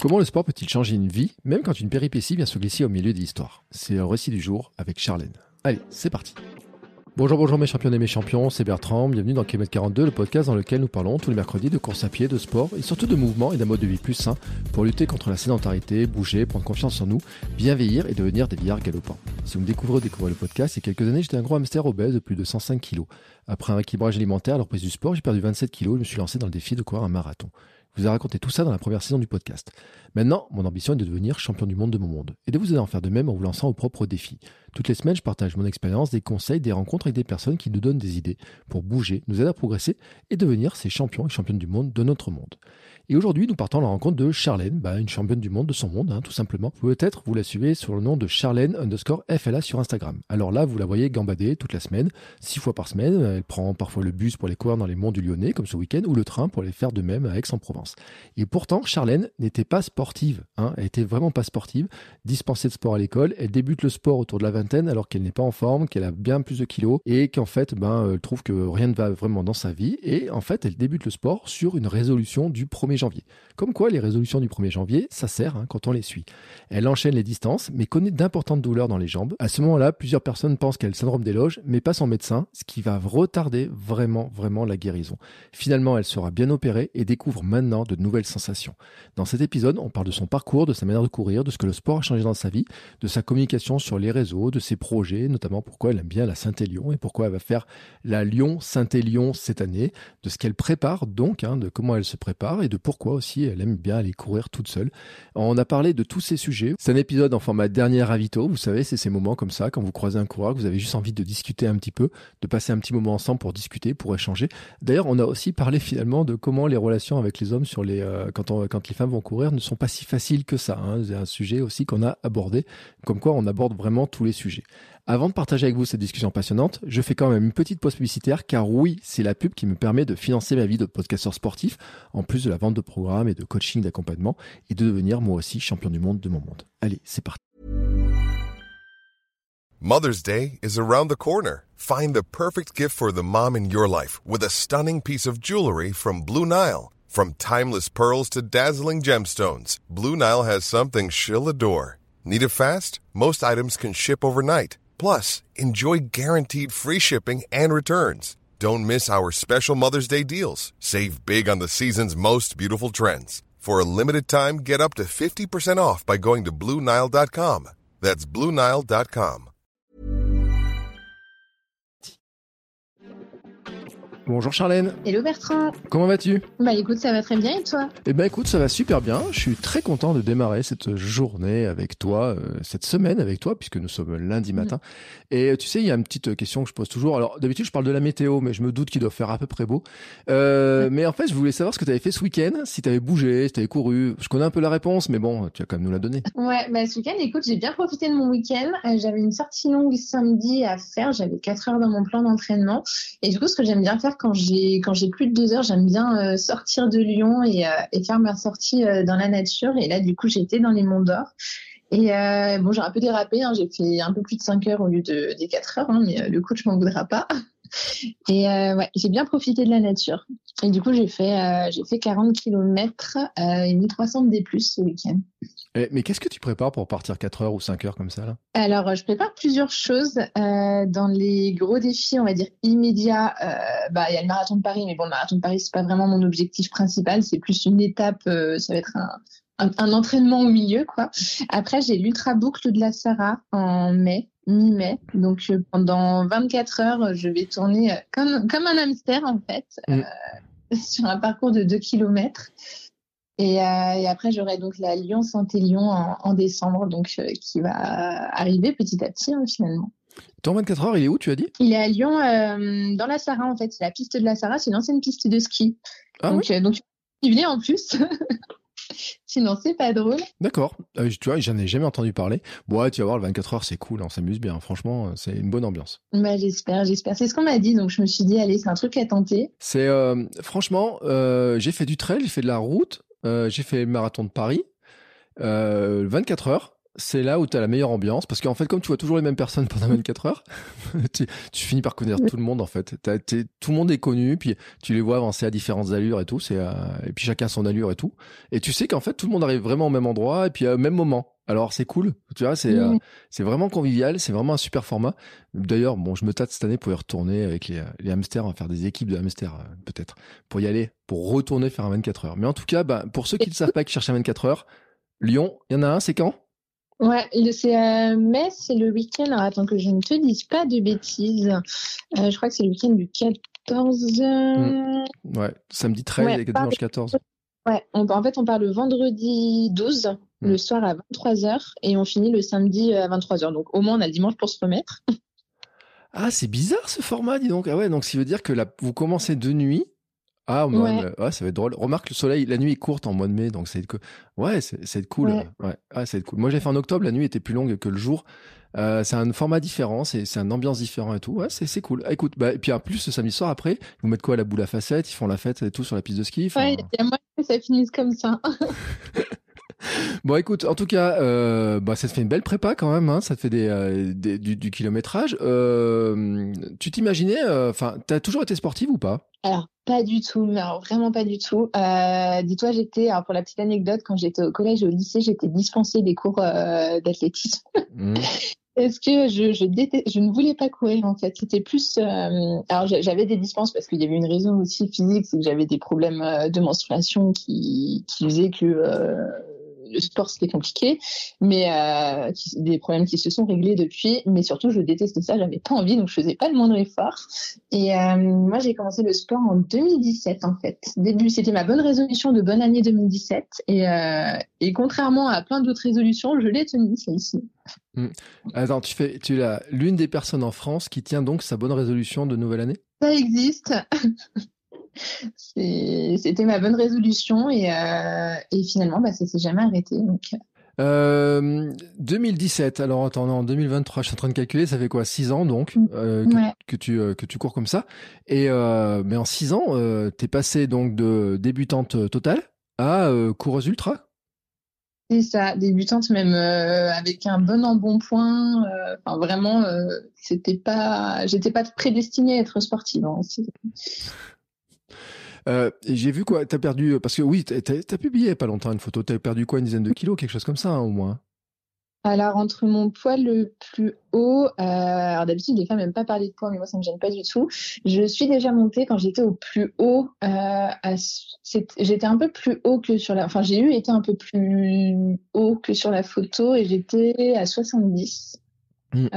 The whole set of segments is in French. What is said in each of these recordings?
Comment le sport peut-il changer une vie, même quand une péripétie vient se glisser au milieu de l'histoire? C'est le récit du jour avec Charlène. Allez, c'est parti. Bonjour, bonjour mes champions et mes champions, c'est Bertrand, bienvenue dans Kilomètre 42, le podcast dans lequel nous parlons tous les mercredis de course à pied, de sport et surtout de mouvement et d'un mode de vie plus sain pour lutter contre la sédentarité, bouger, prendre confiance en nous, bien vieillir et devenir des vieillards galopants. Si vous me découvrez, découvrez le podcast, il y a quelques années j'étais un gros hamster obèse de plus de 105 kg. Après un rééquilibrage alimentaire à du sport, j'ai perdu 27 kg et je me suis lancé dans le défi de courir un marathon. Je vous ai raconté tout ça dans la première saison du podcast. Maintenant, mon ambition est de devenir champion du monde de mon monde et de vous aider à en faire de même en vous lançant au propre défi. Toutes les semaines, je partage mon expérience, des conseils, des rencontres avec des personnes qui nous donnent des idées pour bouger, nous aider à progresser et devenir ces champions et championnes du monde de notre monde. Et aujourd'hui, nous partons à la rencontre de Charlène, bah, une championne du monde de son monde, hein, tout simplement. Peut-être vous la suivez sur le nom de Charlène underscore FLA sur Instagram. Alors là, vous la voyez gambader toute la semaine, six fois par semaine. Elle prend parfois le bus pour les courir dans les monts du Lyonnais, comme ce week-end, ou le train pour les faire de même à Aix-en-Provence. Et pourtant, Charlène n'était pas sportive. Hein, elle était vraiment pas sportive, dispensée de sport à l'école. Elle débute le sport autour de la vingtaine alors qu'elle n'est pas en forme, qu'elle a bien plus de kilos et qu'en fait, ben, elle trouve que rien ne va vraiment dans sa vie. Et en fait, elle débute le sport sur une résolution du 1er janvier. Comme quoi, les résolutions du 1er janvier, ça sert hein, quand on les suit. Elle enchaîne les distances, mais connaît d'importantes douleurs dans les jambes. À ce moment-là, plusieurs personnes pensent qu'elle a le syndrome des loges, mais pas son médecin, ce qui va retarder vraiment, vraiment la guérison. Finalement, elle sera bien opérée et découvre maintenant de nouvelles sensations. Dans cet épisode, on parle de son parcours, de sa manière de courir, de ce que le sport a changé dans sa vie, de sa communication sur les réseaux, de ses projets, notamment pourquoi elle aime bien la Saint-Élion et pourquoi elle va faire la Lyon-Saint-Élion cette année, de ce qu'elle prépare donc, hein, de comment elle se prépare et de pourquoi aussi elle aime bien aller courir toute seule. On a parlé de tous ces sujets. C'est un épisode en format dernier ravito. Vous savez, c'est ces moments comme ça, quand vous croisez un coureur, que vous avez juste envie de discuter un petit peu, de passer un petit moment ensemble pour discuter, pour échanger. D'ailleurs, on a aussi parlé finalement de comment les relations avec les hommes sur les, euh, quand, les femmes vont courir ne sont pas si faciles que ça. Hein. C'est un sujet aussi qu'on a abordé, comme quoi on aborde vraiment tous les sujets. Avant de partager avec vous cette discussion passionnante, je fais quand même une petite pause publicitaire car oui, c'est la pub qui me permet de financer ma vie de podcasteur sportif, en plus de la vente de programmes et de coaching d'accompagnement, et de devenir moi aussi champion du monde de mon monde. Allez, c'est parti. Mother's Day is around the corner. Find the perfect gift for the mom in your life with a stunning piece of jewelry from Blue Nile. From timeless pearls to dazzling gemstones, Blue Nile has something she'll adore. Need it fast? Most items can ship overnight. Plus, enjoy guaranteed free shipping and returns. Don't miss our special Mother's Day deals. Save big on the season's most beautiful trends. For a limited time, get up to 50% off by going to Bluenile.com. That's Bluenile.com. Bonjour Charlène. Hello Bertrand. Comment vas-tu? Bah écoute, ça va très bien et toi? Eh ben écoute, ça va super bien. Je suis très content de démarrer cette journée avec toi, euh, cette semaine avec toi, puisque nous sommes lundi matin. Et tu sais, il y a une petite question que je pose toujours. Alors d'habitude, je parle de la météo, mais je me doute qu'il doit faire à peu près beau. Euh, mais en fait, je voulais savoir ce que tu avais fait ce week-end, si tu avais bougé, si tu avais couru. Je connais un peu la réponse, mais bon, tu vas quand même nous la donner. Ouais, bah ce week-end, écoute, j'ai bien profité de mon week-end. Euh, j'avais une sortie longue samedi à faire. J'avais 4 heures dans mon plan d'entraînement. Et du coup, ce que j'aime bien faire quand j'ai quand j'ai plus de deux heures, j'aime bien euh, sortir de Lyon et, euh, faire ma sortie euh, dans la nature. Et là, du coup, j'étais dans les Monts d'Or. Et bon, j'ai un peu dérapé. Hein, j'ai fait un peu plus de 5 heures au lieu de, des 4 heures, hein, mais le coach m'en voudra pas. Et ouais, j'ai bien profité de la nature. Et du coup, j'ai fait, j'ai fait 40 km et 1300 de D+, ce week-end. Eh, mais qu'est-ce que tu prépares pour partir 4 heures ou 5 heures comme ça là? Alors, je prépare plusieurs choses. Euh, dans les gros défis, on va dire immédiats, euh, bah, il y a le marathon de Paris, mais bon, le marathon de Paris, c'est pas vraiment mon objectif principal, c'est plus une étape, euh, ça va être un, un, un, entraînement au milieu, quoi. Après, j'ai l'ultra boucle de la Sarah en mai, mi-mai. Donc, euh, pendant 24 heures, je vais tourner euh, comme, comme un hamster, en fait, mm. sur un parcours de 2 km. Et, euh, et, après, j'aurai donc la Lyon-Saint-Élion en, en, décembre, donc euh, qui va arriver petit à petit hein, finalement. Ton 24 heures, il est où, tu as dit? Il est à Lyon, euh, dans la Sarah en fait. C'est la piste de la Sarah, c'est une ancienne piste de ski. Ah, donc, oui donc, il venait en plus. Sinon, c'est pas drôle. D'accord. Euh, tu vois, j'en ai jamais entendu parler. Bon, ouais, tu vas voir, le 24 heures, c'est cool, on s'amuse bien. Franchement, c'est une bonne ambiance. Bah, j'espère, j'espère. C'est ce qu'on m'a dit, donc je me suis dit, allez, c'est un truc à tenter. C'est, franchement, j'ai fait du trail, j'ai fait de la route, j'ai fait le marathon de Paris, euh, 24 heures. C'est là où tu as la meilleure ambiance parce qu'en fait comme tu vois toujours les mêmes personnes pendant 24 heures tu, finis par connaître tout le monde en fait. Tout le monde est connu puis tu les vois avancer à différentes allures et tout c'est euh, et puis chacun son allure et tout. Et tu sais qu'en fait tout le monde arrive vraiment au même endroit et puis au même moment. Alors c'est cool tu vois c'est euh, c'est vraiment convivial c'est vraiment un super format. D'ailleurs bon je me tâte cette année pour y retourner avec les, les hamsters on va faire des équipes de hamsters euh, peut-être pour y aller pour retourner faire un 24 heures. Mais en tout cas bah, pour ceux qui ne savent pas qui cherchent un 24 heures Lyon il y en a un c'est quand? Ouais, c'est à Metz, c'est le week-end. Alors attends que je ne te dise pas de bêtises. Euh, je crois que c'est le week-end du 14. Mmh. Ouais, samedi 13 et dimanche 14. Ouais, en fait, on part le vendredi 12, le mmh. soir à 23h, et on finit le samedi à 23h. Donc au moins, on a le dimanche pour se remettre. Ah, c'est bizarre ce format, dis donc. Ah ouais, donc ça veut dire que là, vous commencez de nuit ah, ouais. ça va être drôle. Remarque, le soleil, la nuit est courte en mois de mai, donc c'est que, ouais, c'est cool. Ouais. Ah, c'est cool. Moi, j'ai fait en octobre, la nuit était plus longue que le jour. Euh, c'est un format différent, c'est une ambiance différente et tout. Ouais, c'est cool. Ah, écoute, bah, et puis en plus, ce samedi soir après, vous mettez quoi la boule à facettes, ils font la fête et tout sur la piste de ski. Ouais, il y a moyen que ça finisse comme ça. Bon, écoute, en tout cas, euh, bah, ça te fait une belle prépa quand même. Hein, ça te fait des, euh, du, kilométrage. Euh, tu t'imaginais, enfin, tu as toujours été sportive ou pas? Alors, pas du tout, mais vraiment pas du tout. Dis-toi, j'étais, pour la petite anecdote, quand j'étais au collège et au lycée, j'étais dispensée des cours d'athlétisme. Mmh. Est-ce que je, je, je ne voulais pas courir en fait. C'était plus. alors j'avais des dispenses parce qu'il y avait une raison aussi physique, c'est que j'avais des problèmes de menstruation qui, qui faisaient que le sport c'était compliqué, mais euh, des problèmes qui se sont réglés depuis. Mais surtout, je détestais ça, j'avais pas envie, donc je faisais pas le moindre effort. Et euh, moi, j'ai commencé le sport en 2017 en fait. Début, c'était ma bonne résolution de bonne année 2017, et, euh, et contrairement à plein d'autres résolutions, je l'ai tenue celle-ci. Hmm. Attends, tu fais, tu es l'une des personnes en France qui tient donc sa bonne résolution de nouvelle année? Ça existe. C'était ma bonne résolution et, euh, et finalement, bah, ça s'est jamais arrêté. Donc. Euh, 2017, alors attends, en 2023, je suis en train de calculer, ça fait quoi 6 ans donc mm. euh, que, tu, euh, que tu cours comme ça. Et euh, mais en 6 ans, euh, tu es passé donc de débutante totale à coureuse ultra? C'est ça, débutante même avec un bon embonpoint. Enfin vraiment, c'était pas, j'étais pas prédestinée à être sportive. Hein, euh, j'ai vu quoi T'as perdu parce que oui, t'as as publié pas longtemps une photo. T'as perdu quoi une dizaine de kilos, quelque chose comme ça hein, au moins. Alors entre mon poids le plus haut, euh, alors d'habitude les femmes n'aiment pas parler de poids, mais moi ça me gêne pas du tout. Je suis déjà montée quand j'étais au plus haut. Euh, j'étais un peu plus haut que sur la, enfin j'ai eu été un peu plus haut que sur la photo et j'étais à 70. Hmm.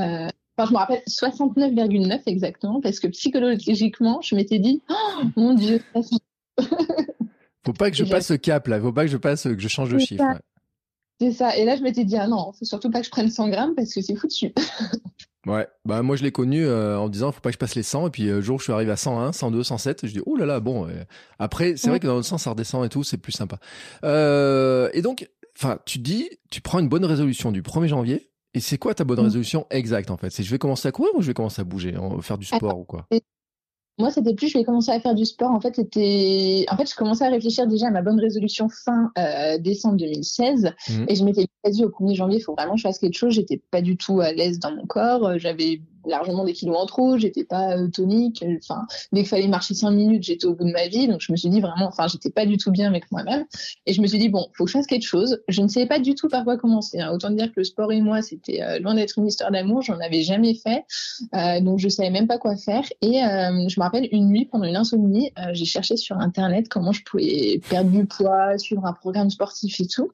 Euh, enfin, je me rappelle 69,9 exactement parce que psychologiquement je m'étais dit oh, mon dieu. faut pas que je passe ce cap là, faut pas que je passe que je change de chiffre. C'est ça. Et là, je m'étais dit, ah non, faut surtout pas que je prenne 100 grammes parce que c'est foutu. ouais. Bah, moi, je l'ai connu euh, en disant, faut pas que je passe les 100. Et puis, le euh, jour où je suis arrivé à 101, 102, 107, je dis, oh là là, bon. Euh, après, c'est vrai que dans le sens, ça redescend et tout, c'est plus sympa. et donc, enfin, tu dis, tu prends une bonne résolution du 1er janvier. Et c'est quoi ta bonne mm. résolution exacte, en fait? C'est je vais commencer à courir ou je vais commencer à bouger, faire du sport ou quoi? Moi, c'était plus, je vais commencer à faire du sport. En fait, c'était, en fait, je commençais à réfléchir déjà à ma bonne résolution fin euh, décembre 2016, mmh. et je m'étais dit au 1er janvier, il faut vraiment que je fasse quelque chose. J'étais pas du tout à l'aise dans mon corps. J'avais largement des kilos en trop, j'étais pas euh, tonique. Enfin, dès qu'il fallait marcher cinq minutes, j'étais au bout de ma vie. Donc je me suis dit vraiment, enfin, j'étais pas du tout bien avec moi-même. Et je me suis dit bon, faut que je fasse quelque chose. Je ne savais pas du tout par quoi commencer. Hein. Autant dire que le sport et moi, c'était euh, loin d'être une histoire d'amour. J'en avais jamais fait, euh, donc je savais même pas quoi faire. Et euh, je me rappelle une nuit pendant une insomnie, j'ai cherché sur internet comment je pouvais perdre du poids, suivre un programme sportif et tout.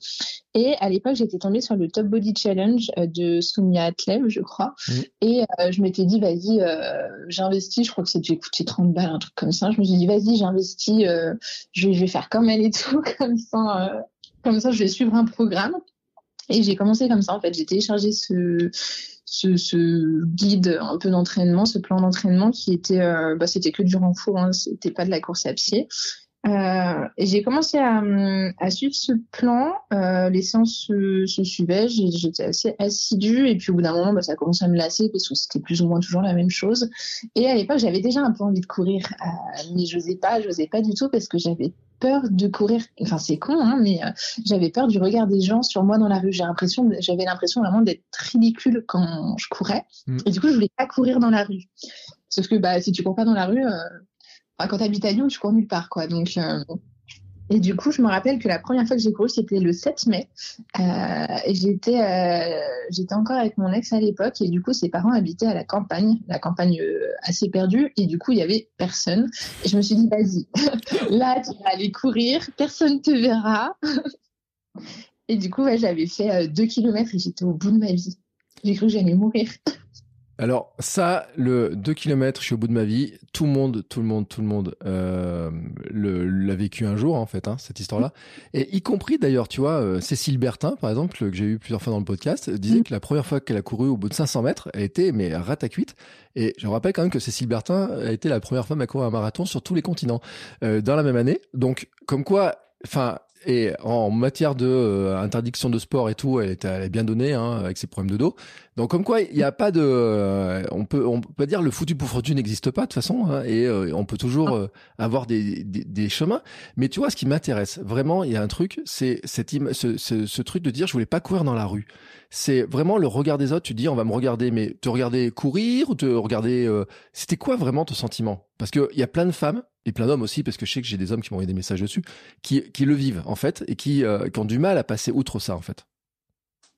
Et à l'époque, j'étais tombée sur le Top Body Challenge de Soumia Atlev, je crois. Mmh. Et je m'étais dit, vas-y, euh, j'investis. Je crois que c'était coûté 30 balles, un truc comme ça. Je me suis dit, vas-y, j'investis. Euh, je, vais faire comme elle et tout, comme ça. Euh, comme ça, je vais suivre un programme. Et j'ai commencé comme ça. En fait, j'ai téléchargé ce, ce, ce, guide un peu d'entraînement, ce plan d'entraînement qui était, bah, c'était que du renfort. Hein, c'était pas de la course à pied. Euh, et j'ai commencé à, à, suivre ce plan. Euh, les séances se, se suivaient. J'étais assez assidue. Et puis au bout d'un moment, bah, ça a commencé à me lasser parce que c'était plus ou moins toujours la même chose. Et à l'époque, j'avais déjà un peu envie de courir, euh, mais j'osais pas, j'osais pas du tout parce que j'avais peur de courir. Enfin, c'est con, hein, mais euh, j'avais peur du regard des gens sur moi dans la rue. J'ai l'impression, j'avais l'impression vraiment d'être ridicule quand je courais. Mm. Et du coup, je voulais pas courir dans la rue. Sauf que bah, si tu cours pas dans la rue, euh, quand tu à Lyon, tu cours nulle part, quoi. Donc, euh, et du coup, je me rappelle que la première fois que j'ai couru, c'était le 7 mai. Euh, et j'étais, euh, j'étais encore avec mon ex à l'époque. Et du coup, ses parents habitaient à la campagne, la campagne euh, assez perdue. Et du coup, il y avait personne. Et je me suis dit, vas-y, là, tu vas aller courir, personne te verra. et du coup, j'avais fait deux kilomètres et j'étais au bout de ma vie. J'ai cru que j'allais mourir. Alors ça, le 2 km, je suis au bout de ma vie. Tout le monde, tout le monde, tout le monde euh, l'a vécu un jour en fait, hein, cette histoire-là. Et y compris d'ailleurs, tu vois, euh, Cécile Bertin, par exemple, que j'ai eu plusieurs fois dans le podcast, disait que la première fois qu'elle a couru au bout de 500 mètres, elle était mais cuite. Et je rappelle quand même que Cécile Bertin a été la première femme à courir un marathon sur tous les continents euh, dans la même année. Donc comme quoi, enfin et en matière de euh, interdiction de sport et tout, elle, est bien donnée hein, avec ses problèmes de dos. Donc comme quoi, il n'y a pas de, euh, on peut on peut dire le foutu pour fortune n'existe pas de toute façon, hein, et euh, on peut toujours avoir des, des, des, chemins. Mais tu vois, ce qui m'intéresse vraiment, il y a un truc, c'est cette ce, ce, ce, truc de dire je voulais pas courir dans la rue. C'est vraiment le regard des autres. Tu dis on va me regarder, mais te regarder courir ou te regarder, c'était quoi vraiment ton sentiment? Parce que il y a plein de femmes et plein d'hommes aussi, parce que je sais que j'ai des hommes qui m'ont envoyé des messages dessus, qui, qui le vivent en fait et qui, euh, qui ont du mal à passer outre ça en fait.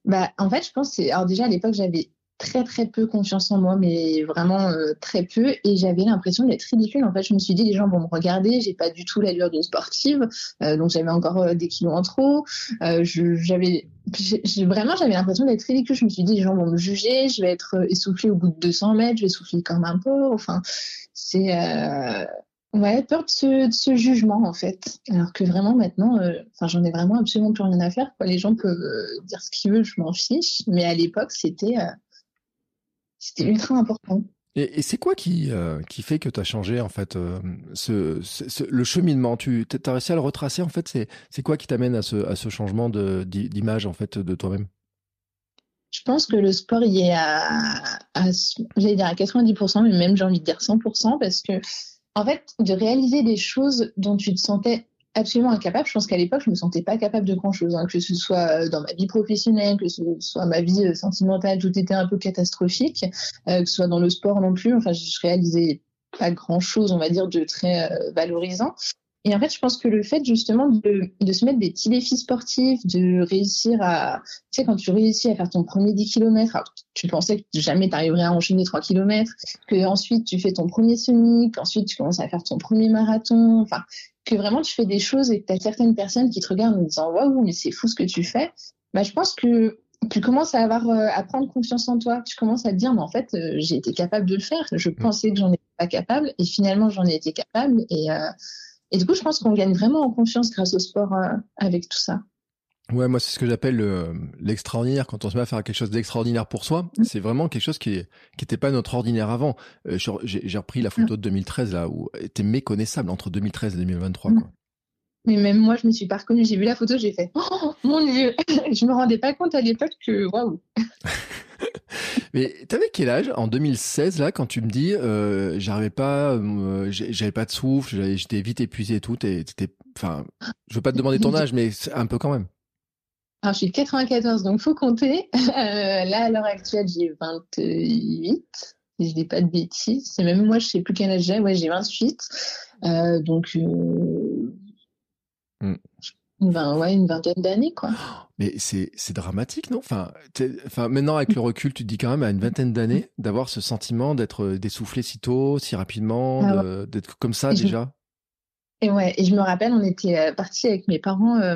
Bah, en fait, je pense alors déjà à l'époque j'avais très très peu confiance en moi, mais vraiment euh, très peu, et j'avais l'impression d'être ridicule. En fait, je me suis dit les gens vont me regarder, j'ai pas du tout l'allure d'une sportive, euh, donc j'avais encore des kilos en trop. j'avais vraiment j'avais l'impression d'être ridicule. Je me suis dit les gens vont me juger, je vais être essoufflée au bout de 200 mètres, je vais souffler comme un porc. Enfin, c'est Ouais, peur de ce, jugement en fait. Alors que vraiment maintenant, euh, enfin j'en ai vraiment absolument plus rien à faire. Quoi. Les gens peuvent euh, dire ce qu'ils veulent, je m'en fiche. Mais à l'époque, c'était euh, c'était ultra important. Et, c'est quoi qui qui fait que tu as changé en fait ce, le cheminement? Tu as réussi à le retracer en fait? C'est quoi qui t'amène à ce à ce changement d'image en fait de toi-même? Je pense que le sport y est à, à j'allais dire à 90%, mais même j'ai envie de dire 100%, parce que en fait, de réaliser des choses dont tu te sentais absolument incapable. Je pense qu'à l'époque, je me sentais pas capable de grand chose, hein, que ce soit euh, dans ma vie professionnelle, que ce soit ma vie euh, sentimentale, tout était un peu catastrophique, euh, que ce soit dans le sport non plus. Enfin, je réalisais pas grand chose, on va dire, de très valorisant. Et en fait, je pense que le fait justement de, de, se mettre des petits défis sportifs, de réussir à, tu sais, quand tu réussis à faire ton premier 10 km, tu pensais que jamais tu arriverais à enchaîner 3 km, que ensuite tu fais ton premier semi, qu'ensuite tu commences à faire ton premier marathon, enfin, que vraiment tu fais des choses et que tu as certaines personnes qui te regardent en disant waouh, mais c'est fou ce que tu fais. Bah, je pense que tu commences à avoir euh, à prendre confiance en toi. Tu commences à te dire mais en fait euh, j'ai été capable de le faire. Je mm. pensais que j'en étais pas capable et finalement j'en ai été capable et euh, et du coup, je pense qu'on gagne vraiment en confiance grâce au sport euh, avec tout ça. Ouais, moi, c'est ce que j'appelle l'extraordinaire. Quand on se met à faire quelque chose d'extraordinaire pour soi, mmh. c'est vraiment quelque chose qui n'était pas notre ordinaire avant. Euh, j'ai repris la photo de 2013 là où était méconnaissable entre 2013 et 2023. Quoi. Mais même moi, je me suis pas reconnue. J'ai vu la photo, j'ai fait Oh mon Dieu Je me rendais pas compte à l'époque que waouh Mais t'avais quel âge en 2016 là quand tu me dis euh, j'arrivais pas, euh, j'avais pas de souffle, j'étais vite épuisé et tout. T'étais, enfin, je veux pas te demander ton âge, mais un peu quand même. Alors je suis de 94, donc faut compter. Euh, là à l'heure actuelle j'ai 28. Si je dis pas de bêtises, c'est même moi je sais plus quel âge j'ai. Ouais j'ai 28. Euh, donc Mm. Une, ouais, une vingtaine d'années, quoi. Mais c'est, c'est dramatique, non? Enfin, enfin, maintenant, avec le recul, tu te dis quand même à une vingtaine d'années d'avoir ce sentiment d'être euh, dessoufflé si tôt, si rapidement, ah d'être comme ça déjà? Et ouais, et je me rappelle, on était euh, partis avec mes parents euh,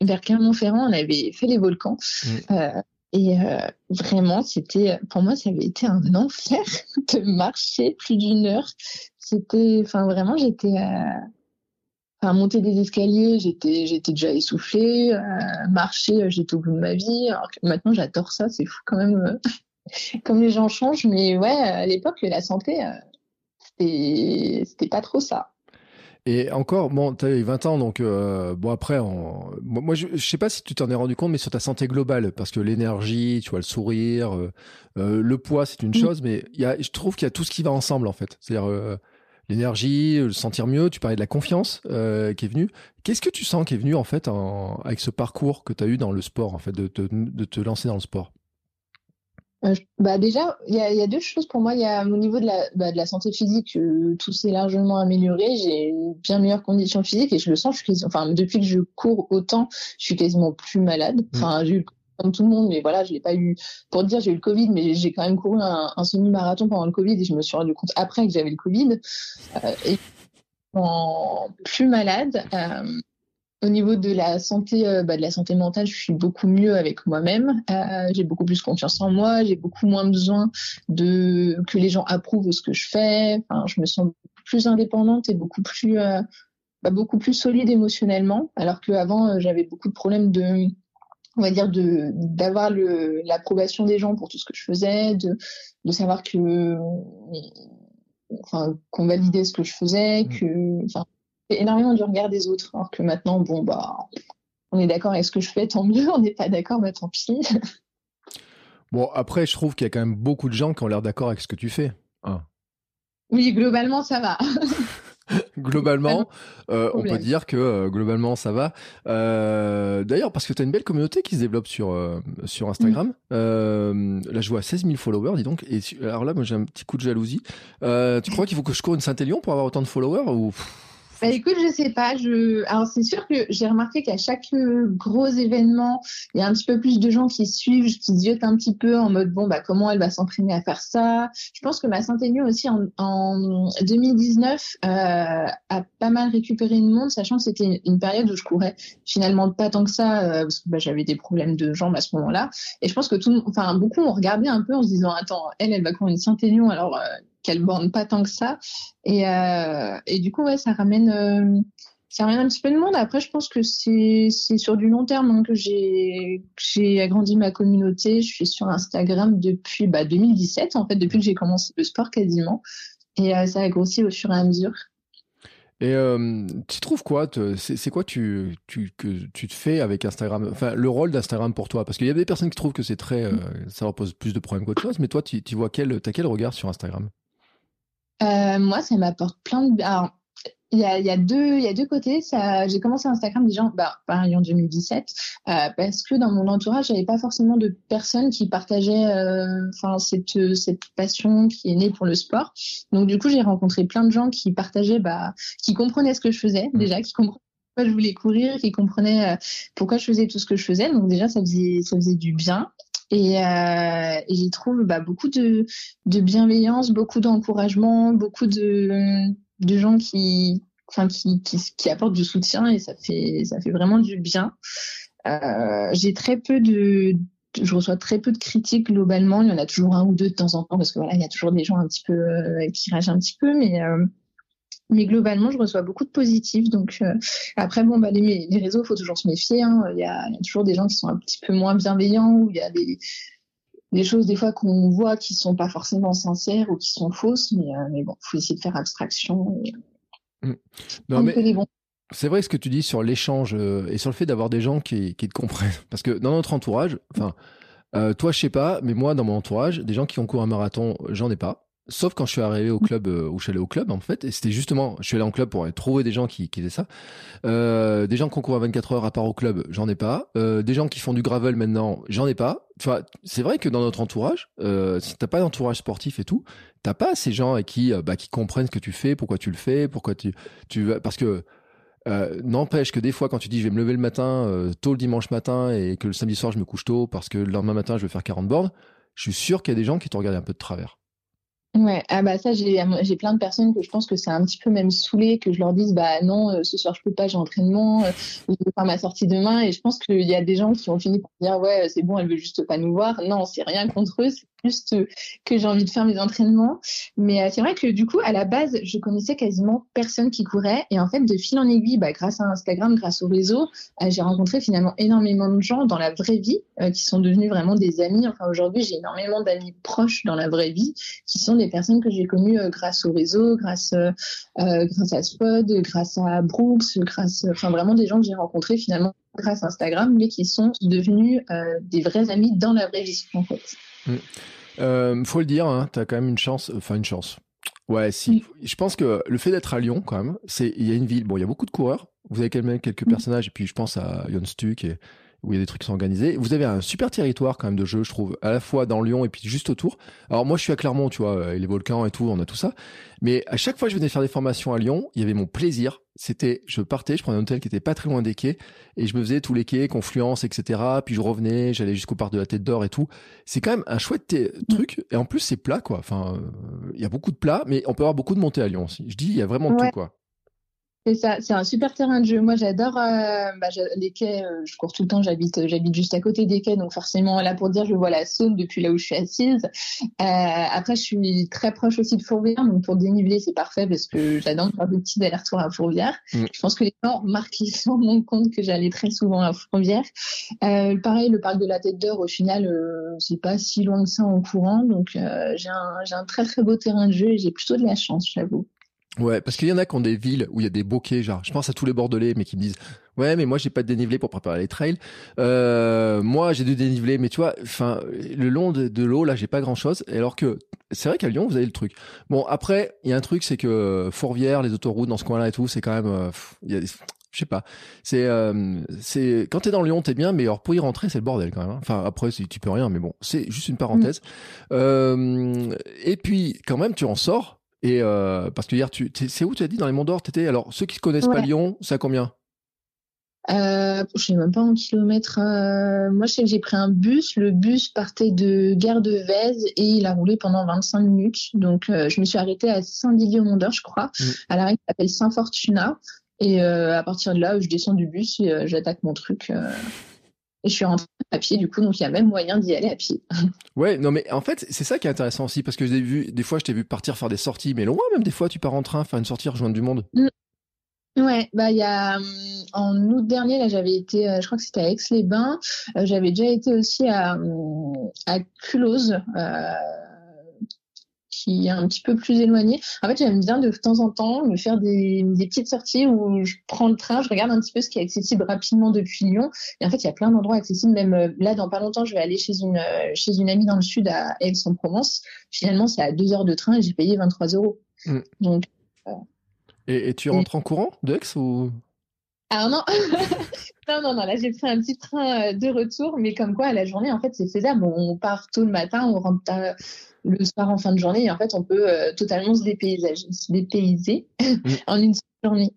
vers Clermont-Ferrand, on avait fait les volcans. Mm. et vraiment, c'était, pour moi, ça avait été un enfer de marcher plus d'une heure. C'était, enfin, vraiment, j'étais Enfin, monter des escaliers, j'étais, j'étais déjà essoufflée. Euh, marcher, euh, j'étais au bout de ma vie. Alors que maintenant, j'adore ça. C'est fou quand même, euh, comme les gens changent. Mais ouais, à l'époque, la santé, c'était, c'était pas trop ça. Et encore, bon, tu as 20 ans, donc euh, bon après, moi je, je sais pas si tu t'en es rendu compte, mais sur ta santé globale, parce que l'énergie, tu vois, le sourire, euh, euh le poids, c'est une mm. chose, mais il y a, je trouve qu'il y a tout ce qui va ensemble en fait. C'est-à-dire euh, l'énergie, le sentir mieux. Tu parlais de la confiance qui est venue. Qu'est-ce que tu sens qui est venu en fait en, avec ce parcours que tu as eu dans le sport, en fait, de, de te lancer dans le sport? Euh, bah déjà, il y a, y a, deux choses pour moi. Il y a au niveau de la, bah, de la santé physique, euh, tout s'est largement amélioré. J'ai une bien meilleure condition physique et je le sens. Je suis enfin, depuis que je cours autant, je suis quasiment plus malade. Mmh. Enfin, j'ai eu comme tout le monde, mais voilà, je l'ai pas eu. Pour dire, j'ai eu le Covid, mais j'ai quand même couru un, un semi-marathon pendant le Covid et je me suis rendu compte après que j'avais le Covid euh, et en plus malade. Euh, au niveau de la santé, euh, bah, de la santé mentale, je suis beaucoup mieux avec moi-même. Euh, j'ai beaucoup plus confiance en moi. J'ai beaucoup moins besoin de que les gens approuvent ce que je fais. Enfin, je me sens plus indépendante et beaucoup plus, euh, bah, beaucoup plus solide émotionnellement. Alors qu'avant, j'avais beaucoup de problèmes de, on va dire, de d'avoir l'approbation des gens pour tout ce que je faisais, de de savoir que, enfin, qu'on validait ce que je faisais, mmh. que, enfin énormément du regard des autres. Alors que maintenant, bon, bah, on est d'accord avec ce que je fais, tant mieux. On n'est pas d'accord, bah tant pis. Bon, après, je trouve qu'il y a quand même beaucoup de gens qui ont l'air d'accord avec ce que tu fais. Hein. Oui, globalement, ça va. globalement, euh, on peut dire que euh, globalement ça va. Euh, D'ailleurs, parce que tu as une belle communauté qui se développe sur euh, sur Instagram. Mm. là, je vois 16 000 followers, dis donc. Et alors là, moi, j'ai un petit coup de jalousie. tu crois qu'il faut que je cours une Saint-Élion pour avoir autant de followers ou bah, écoute, je sais pas. Je... Alors, c'est sûr que j'ai remarqué qu'à chaque euh, gros événement, il y a un petit peu plus de gens qui suivent, qui ziotent un petit peu en mode bon, bah, comment elle va s'entraîner à faire ça. Je pense que ma Saint-Élion aussi en, en 2019 euh, a pas mal récupéré une monde, sachant que c'était une période où je courais finalement pas tant que ça, euh, parce que bah, j'avais des problèmes de jambes à ce moment-là. Et je pense que tout, enfin, beaucoup ont regardé un peu en se disant attends, elle, elle va courir une Saint-Élion, alors euh, qu'elle borne pas tant que ça. Et, euh, et du coup, ouais, ça ramène, euh, ça ramène un petit peu de monde. Après, je pense que c'est, sur du long terme hein, que j'ai, agrandi ma communauté. Je suis sur Instagram depuis bah, 2017, en fait, depuis que j'ai commencé le sport quasiment. Et euh, ça a grossi au fur et à mesure. Et tu trouves quoi C'est quoi tu, tu, que tu te fais avec Instagram? Enfin, le rôle d'Instagram pour toi? Parce qu'il y a des personnes qui trouvent que c'est très, ça leur pose plus de problèmes qu'autre chose. Mais toi, tu, tu vois quel, as quel regard sur Instagram? Euh, moi, ça m'apporte plein de. Alors, il y a, y a deux, y a deux côtés. Ça, j'ai commencé Instagram déjà, bah, en 2017, euh, parce que dans mon entourage, j'avais pas forcément de personnes qui partageaient, euh, enfin cette cette passion qui est née pour le sport. Donc du coup, j'ai rencontré plein de gens qui partageaient, bah, qui comprenaient ce que je faisais mmh. déjà, qui comprenaient pourquoi je voulais courir, qui comprenaient euh, pourquoi je faisais tout ce que je faisais. Donc déjà, ça faisait ça faisait du bien. Et, euh, j'y trouve bah, beaucoup de, de bienveillance, beaucoup d'encouragement, beaucoup de, de gens qui, enfin, qui, qui, qui, apportent du soutien et ça fait, ça fait vraiment du bien. Euh, j'ai très peu de, je reçois très peu de critiques globalement. Il y en a toujours un ou deux de temps en temps parce que voilà, il y a toujours des gens un petit peu euh, qui ragent un petit peu, mais euh, mais globalement, je reçois beaucoup de positifs. Donc euh, après, bon, bah, les, les réseaux, faut toujours se méfier. Hein. Il, y a, il, y a, toujours des gens qui sont un petit peu moins bienveillants ou il y a des, des choses des fois qu'on voit qui sont pas forcément sincères ou qui sont fausses. Mais, euh, mais bon, faut essayer de faire abstraction. Et, mmh. Non, mais... C'est vrai ce que tu dis sur l'échange euh, et sur le fait d'avoir des gens qui, qui te comprennent. Parce que dans notre entourage, enfin, euh, toi, je sais pas, mais moi, dans mon entourage, des gens qui ont couru un marathon, j'en ai pas. Sauf quand je suis arrivé au club, euh, où je suis allé au club, en fait, et c'était justement, je suis allé en club pour trouver des gens qui, qui faisaient ça. Euh, des gens qui courent à 24 heures à part au club, j'en ai pas. Euh, des gens qui font du gravel maintenant, j'en ai pas. Vois, c'est vrai que dans notre entourage, si t'as pas d'entourage sportif et tout, t'as pas ces gens qui, bah, qui comprennent ce que tu fais, pourquoi tu le fais, pourquoi tu, tu, parce que euh, n'empêche que des fois, quand tu dis je vais me lever le matin, tôt le dimanche matin, et que le samedi soir je me couche tôt parce que le lendemain matin je vais faire 40 bornes, je suis sûr qu'il y a des gens qui te regardent un peu de travers. Ouais, ah bah ça j'ai j'ai plein de personnes que je pense que c'est un petit peu même saoulé que je leur dise bah non euh, ce soir je peux pas j'ai entraînement euh, je vais faire ma sortie demain et je pense qu'il y a des gens qui ont fini par dire ouais c'est bon elle veut juste pas nous voir non c'est rien contre eux c'est juste que j'ai envie de faire mes entraînements. Mais euh, c'est vrai que du coup, à la base, je connaissais quasiment personne qui courait. Et en fait, de fil en aiguille, bah, grâce à Instagram, grâce au réseau, euh, j'ai rencontré finalement énormément de gens dans la vraie vie euh, qui sont devenus vraiment des amis. Enfin, aujourd'hui, j'ai énormément d'amis proches dans la vraie vie qui sont des des personnes que j'ai connues grâce au réseau, grâce, grâce à Spod, grâce à Brooks, grâce, enfin vraiment des gens que j'ai rencontrés finalement grâce à Instagram, mais qui sont devenus des vrais amis dans la vraie vie, en fait. Mm. faut le dire, hein, tu as quand même une chance, enfin une chance. Ouais, si. Je pense que le fait d'être à Lyon, quand même, c'est il y a une ville. Bon, il y a beaucoup de coureurs. Vous avez quand même quelques mm. personnages, et puis je pense à Jon Stuck et où il y a des trucs qui sont organisés. Vous avez un super territoire quand même de jeu, je trouve, à la fois dans Lyon et puis juste autour. Alors moi, je suis à Clermont, tu vois, et les volcans et tout, on a tout ça. Mais à chaque fois que je venais faire des formations à Lyon, il y avait mon plaisir. C'était, je partais, je prenais un hôtel qui était pas très loin des quais, et je me faisais tous les quais, Confluence, etc. Puis je revenais, j'allais jusqu'au parc de la Tête d'Or et tout. C'est quand même un chouette truc. Et en plus, c'est plat, quoi. Enfin, il y a beaucoup de plats, mais on peut avoir beaucoup de montées à Lyon aussi. Je dis, il y a vraiment tout, quoi. C'est ça, c'est un super terrain de jeu. Moi, j'adore euh, bah, les quais. Euh, je cours tout le temps. J'habite, euh, j'habite juste à côté des quais, donc forcément là pour dire, je vois la Saône depuis là où je suis assise. après, je suis très proche aussi de Fourvière, donc pour déniveler, c'est parfait parce que j'adore faire des petits allers-retours à Fourvière. Mm. Je pense que les gens remarquent, ils se rendent compte que j'allais très souvent à Fourvière. pareil, le parc de la Tête d'Or, au final, c'est pas si loin que ça en courant, donc j'ai un, j'ai un très très beau terrain de jeu et j'ai plutôt de la chance, j'avoue. Ouais, parce qu'il y en a qui ont des villes où il y a des bokeh, genre, je pense à tous les Bordelais, mais qui me disent, ouais, mais moi j'ai pas de dénivelé pour préparer les trails. Euh, moi j'ai du dénivelé, mais tu vois, enfin, le long de, l'eau, là, j'ai pas grand chose. Alors que c'est vrai qu'à Lyon, vous avez le truc. Bon, après, il y a un truc, c'est que Fourvière, les autoroutes dans ce coin-là et tout, c'est quand même, euh, il y a je sais pas. C'est euh, c'est quand t'es dans Lyon, t'es bien, mais alors pour y rentrer, c'est le bordel quand même. Hein. Enfin après, tu peux rien, mais bon, c'est juste une parenthèse. Mm. Euh, et puis quand même, tu en sors et euh, parce que hier, tu, c'est où tu as dit dans les Monts d'Or T'étais alors ceux qui ne connaissent pas Lyon, c'est à combien? Euh, Je sais même pas en kilomètres. Euh, moi, je sais que j'ai pris un bus. Le bus partait de Gare de Vèze et il a roulé pendant 25 minutes. Donc, euh, je me suis arrêtée à Saint-Didier au Mont d'Or, je crois, mm. à l'arrêt qui s'appelle Saint-Fortuna. Et à partir de là, je descends du bus et j'attaque mon truc. Et je suis rentrée à pied, du coup, donc il y a même moyen d'y aller à pied. Ouais, non, mais en fait, c'est ça qui est intéressant aussi, parce que j'ai vu, des fois, je t'ai vu partir faire des sorties, mais loin, même des fois, tu pars en train, faire une sortie, rejoindre du monde. Mm. Ouais, bah il y a hum, en août dernier là j'avais été, euh, je crois que c'était à Aix-les-Bains, euh, j'avais déjà été aussi à hum, à Culose. Euh, qui est un petit peu plus éloigné. En fait, j'aime bien de temps en temps me faire des, des, petites sorties où je prends le train, je regarde un petit peu ce qui est accessible rapidement depuis Lyon. Et en fait, il y a plein d'endroits accessibles. Même euh, là, dans pas longtemps, je vais aller chez une euh, chez une amie dans le sud à Aix-en-Provence. Finalement, c'est à deux heures de train et j'ai payé 23 euros. Mm. Donc. Euh, et, et, tu rentres en courant de Aix ou? Alors non, non, non, non, là j'ai pris un petit train de retour, mais comme quoi à la journée, en fait, c'est faisable. On part tôt le matin, on rentre le soir en fin de journée. Et en fait, on peut euh, totalement se dépayser, se dépayser mm. en une journée.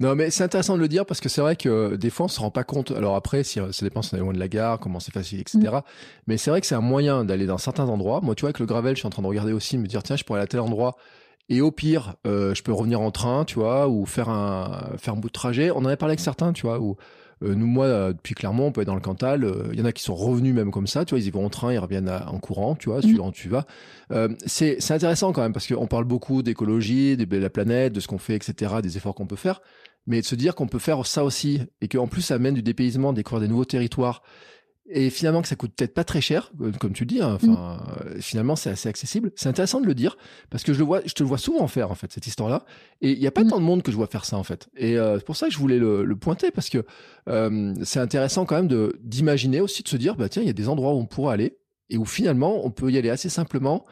Non, mais c'est intéressant de le dire parce que c'est vrai que euh, des fois on se rend pas compte. Alors après, si ça dépend si on est loin de la gare, comment c'est facile, etc. Mm. Mais c'est vrai que c'est un moyen d'aller dans certains endroits. Moi, tu vois, avec le gravel, je suis en train de regarder aussi, me dire tiens, je pourrais aller à tel endroit. Et au pire, euh, je peux revenir en train, tu vois, ou faire un faire un bout de trajet. On en avait parlé avec certains, tu vois, où euh, nous, moi, euh, depuis Clermont, on peut être dans le Cantal. Il y en a qui sont revenus même comme ça. Tu vois, ils y vont en train, ils reviennent en courant. Tu vois, mmh. tu vas. c'est c'est intéressant quand même parce qu'on parle beaucoup d'écologie, de la planète, de ce qu'on fait, etc., des efforts qu'on peut faire. Mais de se dire qu'on peut faire ça aussi et qu'en plus ça amène du dépaysement, découvrir des nouveaux territoires et finalement que ça coûte peut-être pas très cher, euh, comme tu dis. Hein, enfin, mm. finalement, c'est assez accessible. C'est intéressant de le dire parce que je le vois, je te le vois souvent faire en fait cette histoire-là. Et il n'y a pas mm. tant de monde que je vois faire ça en fait. Et euh, c'est pour ça que je voulais le, le pointer parce que euh, c'est intéressant quand même de d'imaginer aussi de se dire bah tiens, il y a des endroits où on pourrait aller et où finalement on peut y aller assez simplement.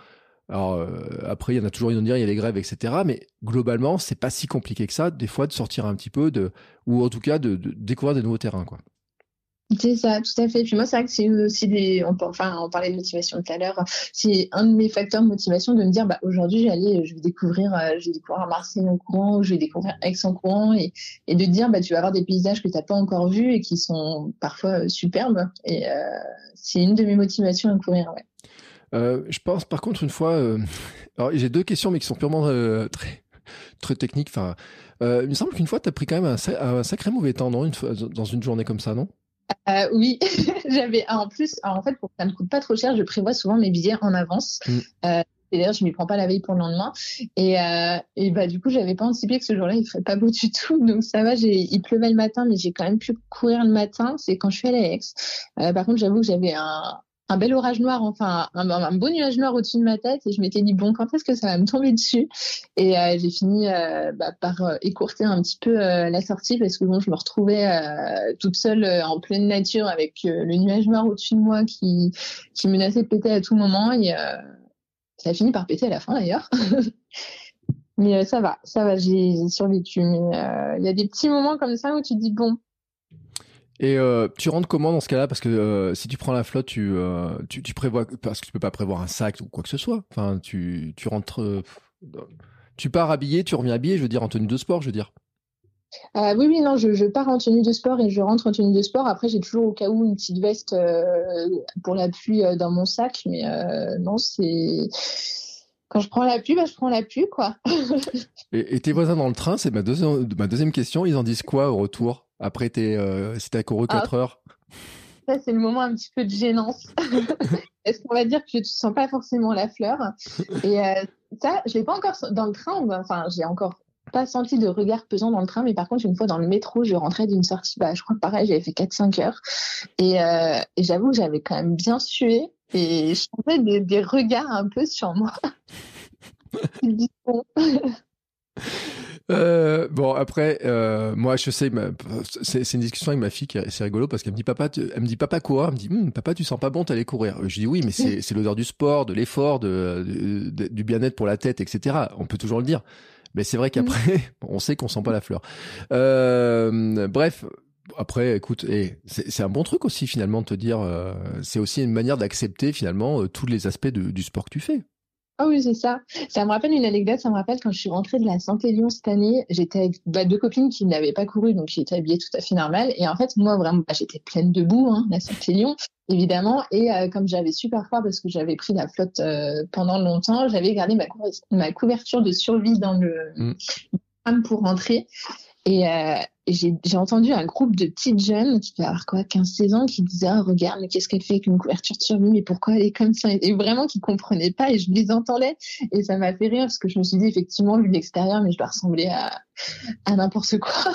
Alors euh, après, il y en a toujours une dire, il y a les grèves, etc. Mais globalement, c'est pas si compliqué que ça. Des fois, de sortir un petit peu de, ou en tout cas de, de découvrir des nouveaux terrains, quoi. C'est ça, tout à fait. Puis moi, c'est vrai que c'est aussi des, enfin, on parlait de motivation tout à l'heure. C'est un de mes facteurs de motivation de me dire, bah, aujourd'hui, je vais découvrir, euh, je vais découvrir Marseille en courant, je vais découvrir Aix en courant et, et de dire, bah, tu vas avoir des paysages que tu n'as pas encore vus et qui sont parfois euh, superbes. Et euh, c'est une de mes motivations à courir, ouais. Euh, je pense, par contre, une fois, alors j'ai deux questions, mais qui sont purement très, très techniques. Enfin, il me semble qu'une fois, tu as pris quand même un, un, sacré mauvais temps, non, une fois, dans une journée comme ça, non? Euh, oui, j'avais ah, en plus, en fait, pour que ça ne coûte pas trop cher, je prévois souvent mes billets en avance. Mm. Euh, et d'ailleurs, je m'y prends pas la veille pour le lendemain. Et, euh, et bah du coup, j'avais pas anticipé que ce jour-là, il ferait pas beau du tout. Donc ça va, il pleuvait le matin, mais j'ai quand même pu courir le matin. C'est quand je suis allée à Aix. Euh, par contre, j'avoue que j'avais un, un bel orage noir, enfin un, beau nuage noir au-dessus de ma tête et je m'étais dit bon quand est-ce que ça va me tomber dessus? Et euh, j'ai fini euh, bah, par euh, écourter un petit peu la sortie parce que bon je me retrouvais toute seule en pleine nature avec le nuage noir au-dessus de moi qui qui menaçait de péter à tout moment et ça a fini par péter à la fin d'ailleurs. mais ça va, ça va, j'ai survécu. Mais il y a des petits moments comme ça où tu dis bon et euh, tu rentres comment dans ce cas-là? Parce que euh, si tu prends la flotte, tu, euh, tu, prévois parce que tu peux pas prévoir un sac ou quoi que ce soit. Enfin, tu, tu rentres, euh, tu pars habillé, tu reviens habillé. Je veux dire en tenue de sport, je veux dire. Euh, oui, oui, non, je, je, pars en tenue de sport et je rentre en tenue de sport. Après, j'ai toujours au cas où une petite veste pour la pluie dans mon sac, mais non, c'est quand je prends la pluie, bah, je prends la pluie, quoi. et, et, tes voisins dans le train, c'est ma deuxième, ma deuxième question. Ils en disent quoi au retour après, t'es, euh, si t'as couru 4 ah. heures? Ça, c'est le moment un petit peu de gênance. Est-ce qu'on va dire que je ne sens pas forcément la fleur? Et euh, ça, je l'ai pas encore dans le train. Enfin, j'ai encore pas senti de regard pesant dans le train, mais par contre, une fois dans le métro, je rentrais d'une sortie, bah, je crois que pareil, j'avais fait 4-5 heures. Et, euh, et j'avoue que j'avais quand même bien sué et je sentais des, des regards un peu sur moi. Euh, bon après, euh, moi je sais, c'est une discussion avec ma fille qui c'est rigolo parce qu'elle me dit papa, elle me dit papa elle me dit hm, papa tu sens pas bon t'allais courir. Je dis oui mais c'est l'odeur du sport, de l'effort, de, du bien-être pour la tête, etc. On peut toujours le dire, mais c'est vrai qu'après on sait qu'on sent pas la fleur. Euh, bref. Après, écoute, et c'est un bon truc aussi finalement de te dire, euh, c'est aussi une manière d'accepter finalement euh, tous les aspects de, du sport que tu fais. Ah oui, c'est ça. Ça me rappelle une anecdote. Ça me rappelle quand je suis rentrée de la Santé Lyon cette année, j'étais avec bah, deux copines qui n'avaient pas couru, donc j'étais habillée tout à fait normale. Et en fait, moi, vraiment, bah, j'étais pleine de boue, hein, la Santé Lyon, évidemment. Et euh, comme j'avais super froid parce que j'avais pris la flotte pendant longtemps, j'avais gardé ma, ma, couverture de survie dans le mmh. pour rentrer. Et, euh, j'ai entendu un groupe de petites jeunes qui avoir quoi, 15-16 ans, qui disaient ah, regarde, mais qu'est-ce qu'elle fait avec une couverture de survie, mais pourquoi elle est comme ça? Et vraiment qui comprenaient pas, et je les entendais, et ça m'a fait rire parce que je me suis dit effectivement, vu de l'extérieur, mais je dois ressembler à, à n'importe quoi.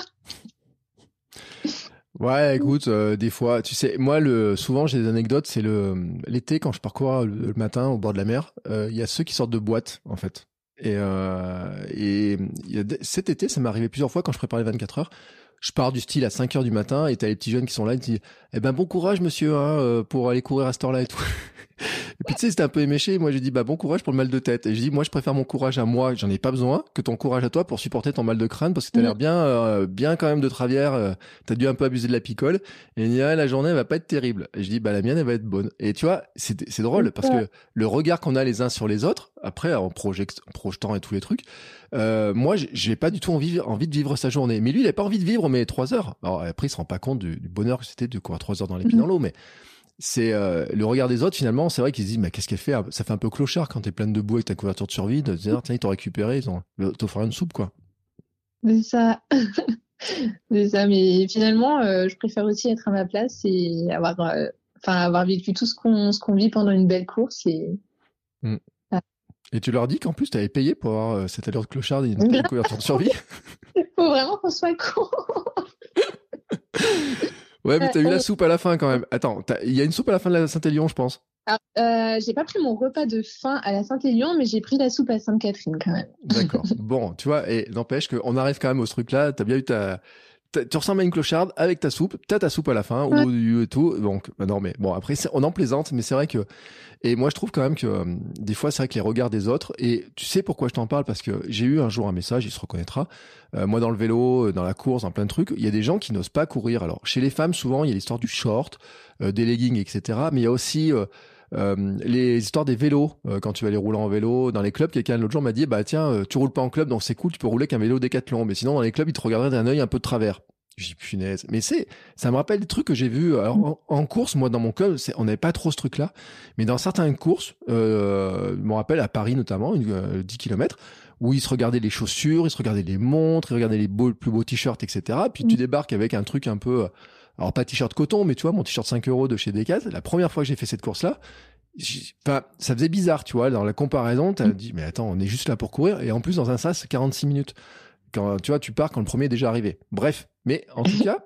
Ouais, écoute, euh, des fois, tu sais, moi, le, souvent, j'ai des anecdotes. C'est le l'été quand je parcours le, matin au bord de la mer. Euh, il y a ceux qui sortent de boîtes, en fait. Et, euh, et cet été, ça m'est arrivé plusieurs fois quand je préparais les 24 heures. Je pars du style à 5 heures du matin et t'as les petits jeunes qui sont là et ils disent Eh ben bon courage monsieur hein, euh, pour aller courir à cette heure-là et tout. Et puis tu sais, c'était un peu éméché. Moi, j'ai dit bah bon courage pour le mal de tête. Et je dis moi, je préfère mon courage à moi, j'en ai pas besoin, que ton courage à toi pour supporter ton mal de crâne parce que t'as l'air mm. bien, euh, bien quand même de travers. Euh, t'as dû un peu abuser de la picole. Et il dit ah, la journée va pas être terrible. Et je dis bah la mienne elle va être bonne. Et tu vois, c'est c'est drôle parce que le regard qu'on a les uns sur les autres, après en, projetant et tous les trucs, euh, moi j'ai pas du tout envie envie de vivre sa journée. Mais lui, il a pas envie de vivre mes trois heures. Alors après, il se rend pas compte du, bonheur que c'était de courir trois heures dans les pieds mm. dans l'eau, mais c'est euh, le regard des autres finalement c'est vrai qu'ils se disent mais qu'est-ce qu'elle fait? Ça fait un peu clochard quand t'es pleine de boue avec ta couverture de survie de dire tiens ils t'ont récupéré ils ont t'offert une soupe quoi. C'est ça. C'est ça mais finalement euh, je préfère aussi être à ma place et avoir euh, enfin avoir vécu tout ce qu'on ce qu'on vit pendant une belle course et mm. et tu leur dis qu'en plus tu avais payé pour avoir cette allure de clochard et une couverture de survie? Il faut vraiment qu'on soit con Ouais, mais t'as eu la soupe à la fin quand même. Attends, il y a une soupe à la fin de la Saint-Élion, je pense. Euh, j'ai pas pris mon repas de fin à la Saint-Élion, mais j'ai pris la soupe à Sainte-Catherine quand même. D'accord. bon, tu vois, et n'empêche qu'on arrive quand même au truc là. T'as bien eu ta, tu ressembles à une clocharde avec ta soupe, t'as ta soupe à la fin, ou du tout. Donc, bah non, mais bon, après, on en plaisante, mais c'est vrai que, et moi, je trouve quand même que euh, des fois, c'est vrai que les regards des autres, et tu sais pourquoi je t'en parle, parce que j'ai eu un jour un message, il se reconnaîtra. Euh, moi, dans le vélo, euh, dans la course, dans plein de trucs, il y a des gens qui n'osent pas courir. Alors, chez les femmes, souvent, il y a l'histoire du short, des leggings, etc. Mais il y a aussi, euh, les histoires des vélos, euh, quand tu vas aller rouler en vélo dans les clubs, quelqu'un l'autre jour m'a dit bah tiens, euh, tu roules pas en club, donc c'est cool, tu peux rouler qu'un vélo décathlon, mais sinon dans les clubs ils te regarderaient d'un œil un peu de travers. J'ai punaise. Mais c'est, ça me rappelle des trucs que j'ai vus. Alors, en, course, moi, dans mon club, on n'avait pas trop ce truc-là. Mais dans certaines courses, euh, je me rappelle à Paris notamment, une, 10 km, où ils se regardaient les chaussures, ils se regardaient les montres, ils regardaient les beaux, plus beaux t-shirts, etc. Puis tu mm. débarques avec un truc un peu, alors pas t-shirt coton, mais tu vois, mon t-shirt 5 euros de chez Decathlon. La première fois que j'ai fait cette course-là, Enfin, ça faisait bizarre, tu vois, dans la comparaison, tu as mm. dit, mais attends, on est juste là pour courir, et en plus, dans un sas, 46 minutes. Quand, tu vois, tu pars quand le premier est déjà arrivé. Bref, mais en tout cas,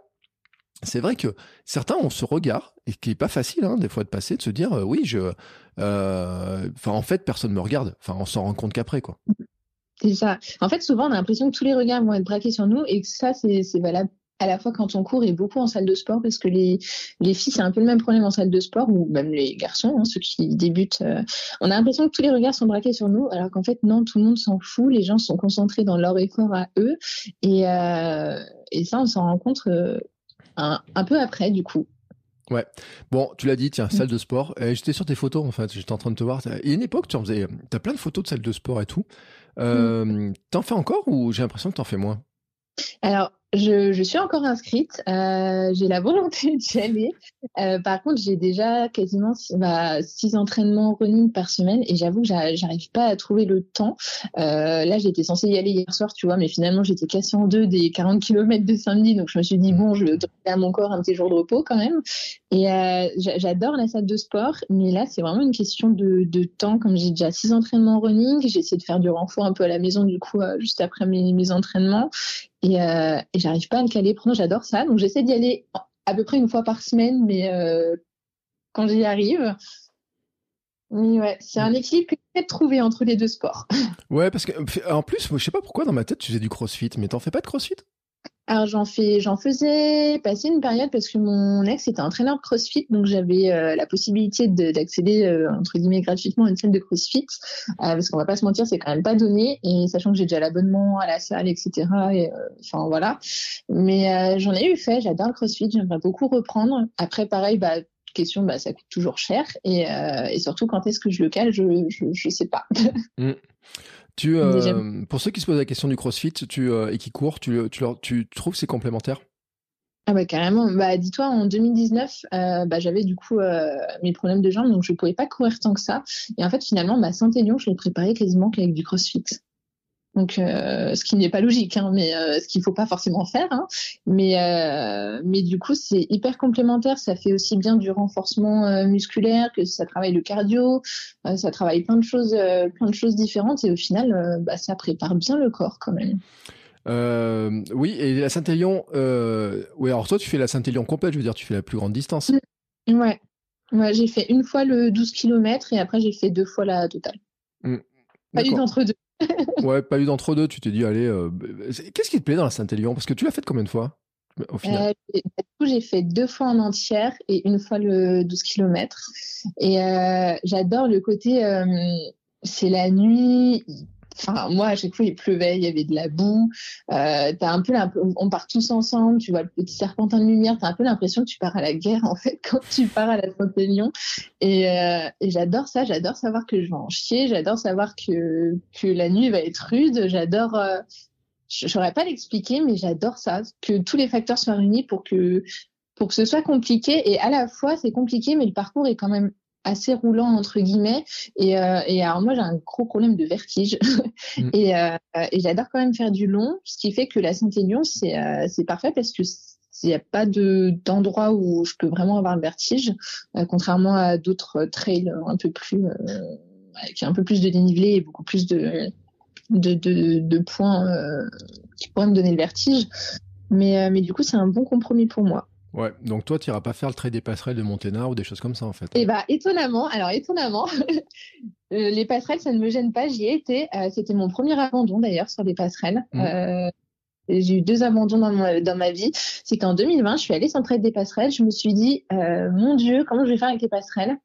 c'est vrai que certains ont ce regard et qui est pas facile hein, des fois de passer de se dire oui je enfin en fait personne me regarde enfin on s'en rend compte qu'après quoi c'est ça en fait souvent on a l'impression que tous les regards vont être braqués sur nous et que ça c'est valable à la fois quand on court et beaucoup en salle de sport parce que les, les filles c'est un peu le même problème en salle de sport ou même les garçons hein, ceux qui débutent euh, on a l'impression que tous les regards sont braqués sur nous alors qu'en fait non tout le monde s'en fout les gens sont concentrés dans leur effort à eux et, euh, et ça on s'en rend compte euh, un, un, peu après du coup Ouais. Bon, tu l'as dit, tiens, salle de sport. J'étais sur tes photos, en fait. J'étais en train de te voir. Il y a une époque, tu en faisais. T'as plein de photos de salle de sport et tout. Euh, mm. T'en fais encore ou j'ai l'impression que t'en fais moins? Alors, je, je, suis encore inscrite. Euh, j'ai la volonté d'y aller. Euh, par contre, j'ai déjà quasiment bah, six entraînements running par semaine et j'avoue que j'arrive pas à trouver le temps. Euh, là, j'étais censée y aller hier soir, tu vois, mais finalement, j'étais cassée en deux des 40 km de samedi. Donc, je me suis dit, bon, je vais donner à mon corps un petit jour de repos quand même. Et j'adore la salle de sport, mais là, c'est vraiment une question de, de temps. Comme j'ai déjà six entraînements running, j'ai essayé de faire du renfort un peu à la maison, du coup, juste après mes, mes entraînements. Et, euh, et j'arrive pas à le caler. Pourtant, j'adore ça. Donc, j'essaie d'y aller à peu près une fois par semaine, mais euh, quand j'y arrive, oui, ouais, c'est un équilibre que j'ai trouvé entre les deux sports. Ouais, parce que en plus, je sais pas pourquoi dans ma tête tu faisais du crossfit, mais t'en fais pas de crossfit? Alors j'en fais, j'en faisais passer une période parce que mon ex était entraîneur CrossFit, donc j'avais euh, la possibilité d'accéder euh, entre guillemets gratuitement à une salle de CrossFit, euh, parce qu'on va pas se mentir, c'est quand même pas donné, et sachant que j'ai déjà l'abonnement à la salle, etc. Et, enfin voilà, mais j'en ai eu fait, j'adore le CrossFit, j'aimerais beaucoup reprendre. Après pareil, bah question, bah ça coûte toujours cher, et, surtout quand est-ce que je le cale, je je, sais pas. Mmh. Tu, euh, pour ceux qui se posent la question du CrossFit tu, euh, et qui courent, tu, tu, leur, tu trouves c'est complémentaire? Ah bah carrément. Bah dis-toi, en 2019, euh, bah, j'avais du coup euh, mes problèmes de jambes, donc je pouvais pas courir tant que ça. Et en fait, finalement, ma Saint-Élion, je l'ai préparé quasiment qu'avec du CrossFit. Donc, euh, ce qui n'est pas logique, hein, mais euh, ce qu'il faut pas forcément faire. Hein. Mais, euh, mais du coup, c'est hyper complémentaire. Ça fait aussi bien du renforcement musculaire que ça travaille le cardio. Ça travaille plein de choses, plein de choses différentes. Et au final, bah, ça prépare bien le corps quand même. oui, et la Saint-Élion, oui, alors toi, tu fais la Saint-Élion complète, je veux dire, tu fais la plus grande distance. Ouais, ouais j'ai fait une fois le 12 km et après, j'ai fait deux fois la totale. Mmh. Pas eu d'entre-deux ouais, pas eu d'entre-deux. Tu t'es dit, allez, euh, qu'est-ce qui te plaît dans la Saint-Élion? Parce que tu l'as fait combien de fois au final? Euh, J'ai fait deux fois en entière et une fois le 12 km. Et euh, j'adore le côté, c'est la nuit, Enfin, moi, à chaque fois, il pleuvait, il y avait de la boue. Euh, as un peu on part tous ensemble, tu vois le petit serpentin de lumière, tu as un peu l'impression que tu pars à la guerre, en fait, quand tu pars à la Saint-Élion. Et, euh, et j'adore ça, j'adore savoir que je vais en chier, j'adore savoir que, que la nuit va être rude, j'adore... Euh, je saurais pas l'expliquer, mais j'adore ça, que tous les facteurs soient réunis pour que pour que ce soit compliqué et à la fois c'est compliqué mais le parcours est quand même assez roulant entre guillemets. Et, euh, et alors moi j'ai un gros problème de vertige. Mm. et, euh, et j'adore quand même faire du long ce qui fait que la Saint-Élion c'est euh, c'est parfait parce que il n'y a pas de d'endroit où je peux vraiment avoir le vertige euh, contrairement à d'autres trails un peu plus avec un peu plus de dénivelé et beaucoup plus de de, de, de points qui pourraient me donner le vertige. Mais mais du coup c'est un bon compromis pour moi Ouais, donc toi, tu iras pas faire le trait des passerelles de Monténard ou des choses comme ça, en fait. Eh bah, étonnamment, alors étonnamment, euh, les passerelles, ça ne me gêne pas. J'y ai été. Euh, c'était mon premier abandon, d'ailleurs, sur les passerelles. Mmh. Euh, j'ai eu deux abandons dans ma, dans ma vie. C'est qu'en 2020, je suis allée sur le trait des passerelles. Je me suis dit, mon Dieu, comment je vais faire avec les passerelles?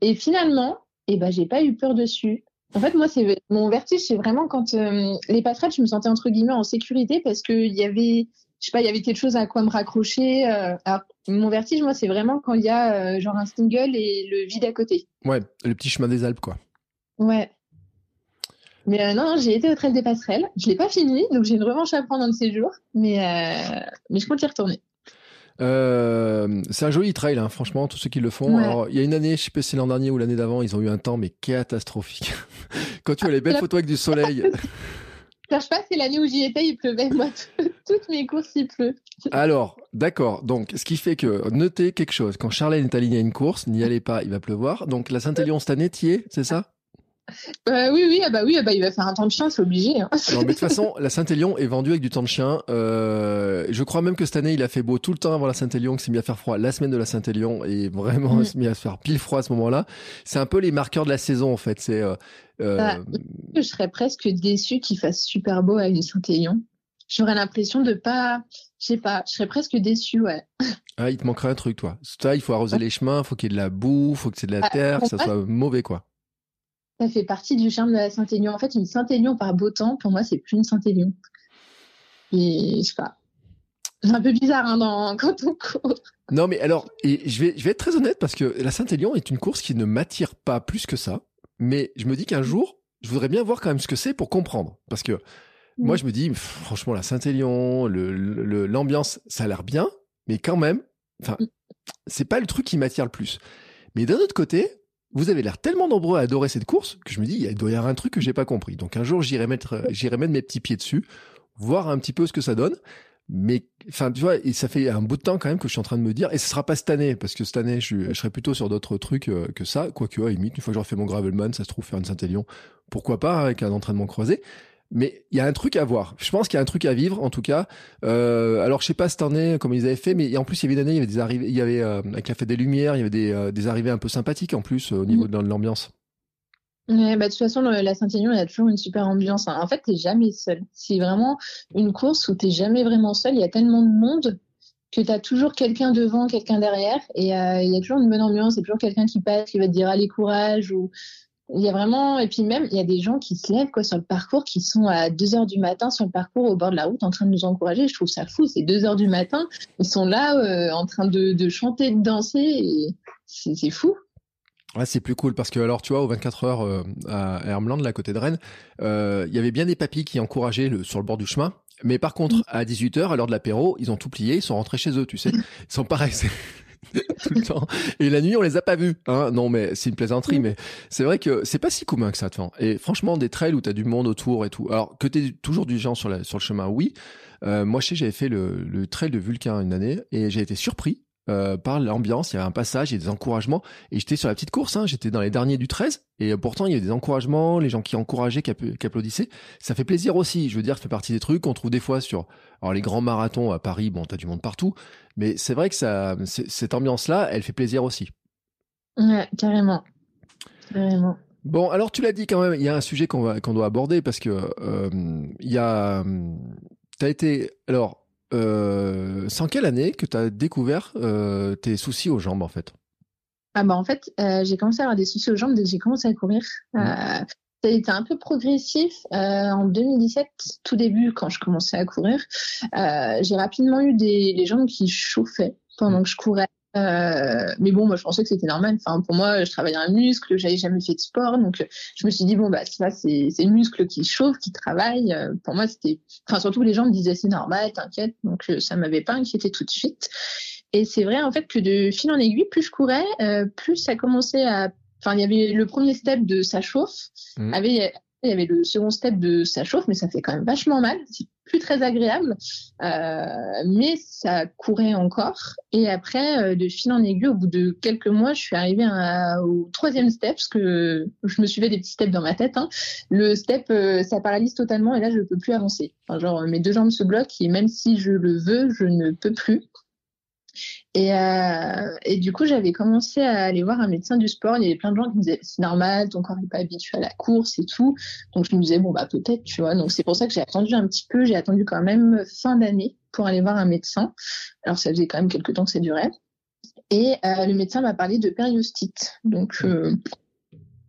Et finalement, eh ben, j'ai pas eu peur dessus. En fait, moi, c'est mon vertige, c'est vraiment quand les passerelles, je me sentais entre guillemets en sécurité parce qu'il y avait je sais pas, il y avait quelque chose à quoi me raccrocher. Euh, mon vertige, moi, c'est vraiment quand il y a euh, genre un single et le vide à côté. Ouais, le petit chemin des Alpes, quoi. Ouais. Mais euh, non, j'ai été au Trail des Passerelles. Je l'ai pas fini, donc j'ai une revanche à prendre un de ces jours. Mais, mais je compte y retourner. c'est un joli trail, hein, franchement, tous ceux qui le font. Alors, il y a une année, je sais pas si c'est l'an dernier ou l'année d'avant, ils ont eu un temps mais catastrophique. Quand tu as les belles photos avec du soleil. cherche pas, c'est l'année où j'y étais, il pleuvait. Moi, toutes mes courses, il pleut. Alors, d'accord. Donc, ce qui fait que, notez quelque chose. Quand Charlène est alignée à une course, n'y allez pas, il va pleuvoir. Donc, la Saint-Élion cette année, t'y es, c'est ça? Euh, oui, oui, ah bah oui, ah bah il va faire un temps de chien, c'est obligé. Hein. Non, mais de toute façon, la Saint-Élion est vendue avec du temps de chien. Euh, je crois même que cette année, il a fait beau tout le temps avant la Saint-Élion, que c'est mis à faire froid la semaine de la Saint-Élion, et vraiment, Mm. c'est mis à faire pile froid à ce moment-là. C'est un peu les marqueurs de la saison, en fait. C'est, euh, euh, Ah. Je serais presque déçue qu'il fasse super beau à une Saint-Élion. J'aurais l'impression de pas, je sais pas, je serais presque déçue, ouais. ah, il te manquerait un truc, toi. Ça, il faut arroser les chemins, faut qu'il y ait de la boue, faut que c'est de la Ah, terre, que ça soit mauvais, quoi. Ça fait partie du charme de la Saint-Élion. En fait, une Saint-Élion par beau temps, pour moi, c'est plus une Saint-Élion. Et je sais pas. C'est un peu bizarre hein, dans... quand on court. Non, mais alors, et je vais, je vais être très honnête parce que la Saint-Élion est une course qui ne m'attire pas plus que ça. Mais je me dis qu'un jour, je voudrais bien voir quand même ce que c'est pour comprendre. Parce que moi, je me dis, pff, franchement, la Saint-Élion, l'ambiance, ça a l'air bien, mais quand même, enfin, c'est pas le truc qui m'attire le plus. Mais d'un autre côté, vous avez l'air tellement nombreux à adorer cette course que je me dis, il doit y avoir un truc que j'ai pas compris. Donc un jour, j'irai mettre, j'irai mettre mes petits pieds dessus, voir un petit peu ce que ça donne. Mais, enfin, tu vois, et ça fait un bout de temps quand même que je suis en train de me dire, et ce sera pas cette année, parce que cette année, je, serai plutôt sur d'autres trucs euh, que ça. Quoique, à limite, une fois que j'aurai fait mon Gravelman, ça se trouve faire une Saint-Élion, pourquoi pas, avec un entraînement croisé. Mais il y a un truc à voir. Je pense qu'il y a un truc à vivre, en tout cas. Euh, alors, je sais pas cette année comment ils avaient fait, mais en plus, il y avait une année, il y avait des arrivées, il y avait euh, avec la fête des Lumières, il y avait des, euh, des arrivées un peu sympathiques en plus au niveau de l'ambiance. Ouais, bah, de toute façon, le- la Saint-Élion, il y a toujours une super ambiance. hein. En fait, t'es jamais seul. C'est vraiment une course où t'es jamais vraiment seul. Il y a tellement de monde que t'as toujours quelqu'un devant, quelqu'un derrière. Et euh, il y a toujours une bonne ambiance. Il y a toujours quelqu'un qui passe, qui va te dire allez courage. Ou il y a vraiment. Et puis même, il y a des gens qui se lèvent quoi sur le parcours, qui sont à 2 heures du matin sur le parcours au bord de la route en train de nous encourager. Je trouve ça fou. C'est 2 heures du matin. Ils sont là euh, en train de, de chanter, de danser. Et c'est fou. Ouais, c'est plus cool parce que alors tu vois au 24 heures euh, à Hermland, là à côté de Rennes, euh, il y avait bien des papis qui encourageaient le, sur le bord du chemin. Mais par contre, à 18 heures, à l'heure de l'apéro, ils ont tout plié, ils sont rentrés chez eux, tu sais. Ils sont pas restés Et la nuit, on les a pas vus. Hein non, mais c'est une plaisanterie, mais c'est vrai que c'est pas si commun que ça. Et franchement, des trails où t'as du monde autour et tout. Alors que t'es toujours du gens sur, la, sur le chemin, oui. Euh, moi, je sais, j'avais fait le, le trail de Vulcain une année et j'ai été surpris euh, par l'ambiance. Il y avait un passage, il y a des encouragements. Et j'étais sur la petite course, hein, j'étais dans les derniers du 13. Et euh, pourtant, il y avait des encouragements, les gens qui encourageaient, qui, app- qui applaudissaient. Ça fait plaisir aussi. Je veux dire, ça fait partie des trucs qu'on trouve des fois sur alors les grands marathons à Paris. Bon, t'as du monde partout. Mais c'est vrai que ça, cette ambiance-là, elle fait plaisir aussi. Ouais, carrément. Carrément. Bon, alors tu l'as dit quand même, il y a un sujet qu'on va qu'on doit aborder parce que euh, il y a, t'as été alors euh, c'est en quelle année que t'as découvert euh, tes soucis aux jambes en fait? Ah bah en fait, euh, j'ai commencé à avoir des soucis aux jambes dès que j'ai commencé à courir. Mmh. Euh, ça a été un peu progressif. Euh, en 2017, tout début, quand je commençais à courir, euh, j'ai rapidement eu des les jambes qui chauffaient pendant que je courais. Euh, mais bon, moi, je pensais que c'était normal. Enfin, pour moi, je travaillais un muscle, j'avais jamais fait de sport, donc je me suis dit bon bah ça c'est le muscle qui chauffe, qui travaille. Euh, pour moi, c'était, enfin surtout les gens me disaient c'est normal, t'inquiète. Donc euh, ça m'avait pas inquiété tout de suite. Et c'est vrai en fait que de fil en aiguille, plus je courais, euh, plus ça commençait à. Enfin, il y avait le premier step de ça chauffe, Mhm. avait il y avait le second step de ça chauffe, mais ça fait quand même vachement mal. C'est plus très agréable, euh, mais ça courait encore. Et après, euh, de fil en aiguille, au bout de quelques mois, je suis arrivée à- au troisième step, parce que je me suis fait des petits steps dans ma tête. hein. Le step, euh, ça paralyse totalement, et là, je peux plus avancer. Genre, mes deux jambes se bloquent, et même si je le veux, je ne peux plus. Et, euh, du coup, j'avais commencé à aller voir un médecin du sport. Il y avait plein de gens qui me disaient c'est normal, ton corps n'est pas habitué à la course et tout. Donc je me disais bon bah peut-être, tu vois. Donc c'est pour ça que j'ai attendu un petit peu. J'ai attendu quand même fin d'année pour aller voir un médecin. Alors ça faisait quand même quelques temps que ça durait. Et euh, le médecin m'a parlé de périostite. Donc euh,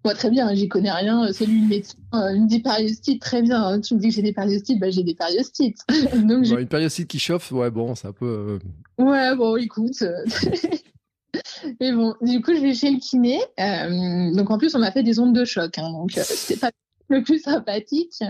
moi très bien, j'y connais rien. C'est lui le médecin. Euh, il me dit périostite, très bien. hein. Tu me dis que j'ai des périostites, bah j'ai des périostites. Donc Bon, Une périostite qui chauffe, ouais bon, c'est un peu. euh, Ouais, bon, écoute. euh, Mais bon, du coup, je vais chez le kiné. Euh, donc, en plus, on m'a fait des ondes de choc. Hein, donc, euh, c'était pas le plus sympathique.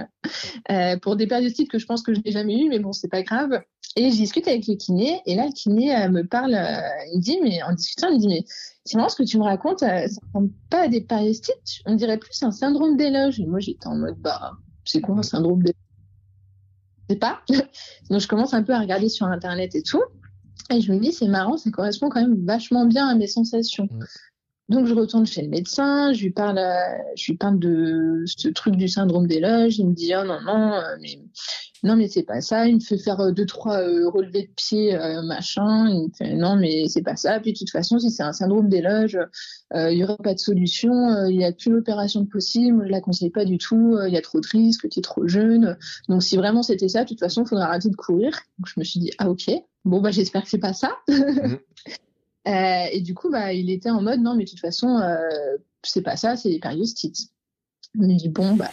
Euh, pour des périostites que je pense que je n'ai jamais eu, mais bon, c'est pas grave. Et je discute avec le kiné. Et là, le kiné euh, me parle. euh, il me dit, mais en discutant, il me dit, mais c'est ce que tu me racontes. euh, ça ressemble pas à des périostites. On dirait plus un syndrome d'éloge. Et moi, j'étais en mode, bah, c'est quoi un syndrome d'éloge Je sais pas. Donc, je commence un peu à regarder sur Internet et tout. Et je me dis, c'est marrant, ça correspond quand même vachement bien à mes sensations. Donc je retourne chez le médecin, je lui parle, je lui parle de ce truc du syndrome des loges. Il me dit oh non non mais non mais c'est pas ça. Il me fait faire euh, deux trois euh, relevés de pied machin. Il me fait non mais c'est pas ça. Puis de toute façon si c'est un syndrome des loges, il y aurait pas de solution. Il y a plus l'opération possible. Je la conseille pas du tout. Il y a trop de risques. Tu es trop jeune. Donc si vraiment c'était ça, de toute façon il faudrait arrêter de courir. Donc je me suis dit ah ok. Bon bah j'espère que c'est pas ça. Mmh. Euh, et du coup, bah, il était en mode non, mais de toute façon, euh, c'est pas ça, c'est des périostites. Je me dit bon, bah,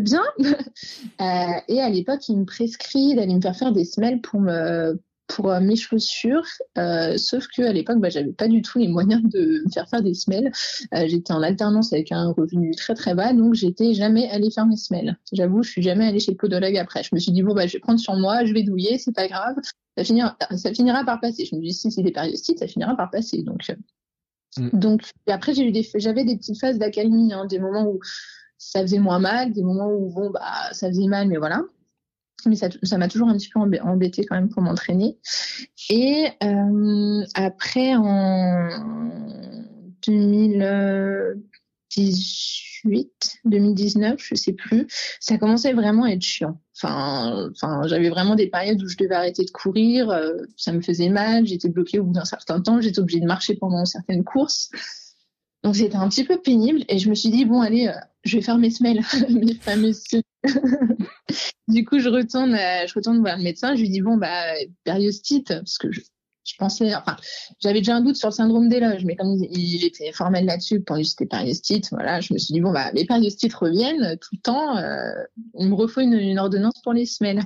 bien. euh, et à l'époque, il me prescrit d'aller me faire faire des semelles pour me pour euh, mes chaussures, euh, sauf que à l'époque, bah, j'avais pas du tout les moyens de me faire faire des semelles. Euh, j'étais en alternance avec un revenu très très bas, donc j'étais jamais allée faire mes semelles. J'avoue, je suis jamais allée chez le podologue après. Je me suis dit bon bah je vais prendre sur moi, je vais douiller, c'est pas grave, ça finira, ça finira par passer. Je me dis si c'est des périostites, ça finira par passer. Donc mm. donc après j'ai eu des j'avais des petites phases d'accalmie, hein, des moments où ça faisait moins mal, des moments où bon bah ça faisait mal, mais voilà mais ça m'a toujours un petit peu embêté quand même pour m'entraîner. Et euh, après, en 2018, 2019, je sais plus, ça commençait vraiment à être chiant. Enfin, j'avais vraiment des périodes où je devais arrêter de courir, euh, ça me faisait mal, j'étais bloquée au bout d'un certain temps, j'étais obligée de marcher pendant certaines courses. Donc c'était un petit peu pénible et je me suis dit bon allez, euh, je vais faire mes semelles, mes fameuses du coup, je retourne, euh, je retourne voir le médecin. Je lui dis bon bah périostite parce que je, pensais, enfin, j'avais déjà un doute sur le syndrome des loges, mais comme il, était formel là-dessus, pour lui c'était périostite, voilà, je me suis dit bon bah les périostites reviennent tout le temps, euh, il me refaut une, ordonnance pour les semaines.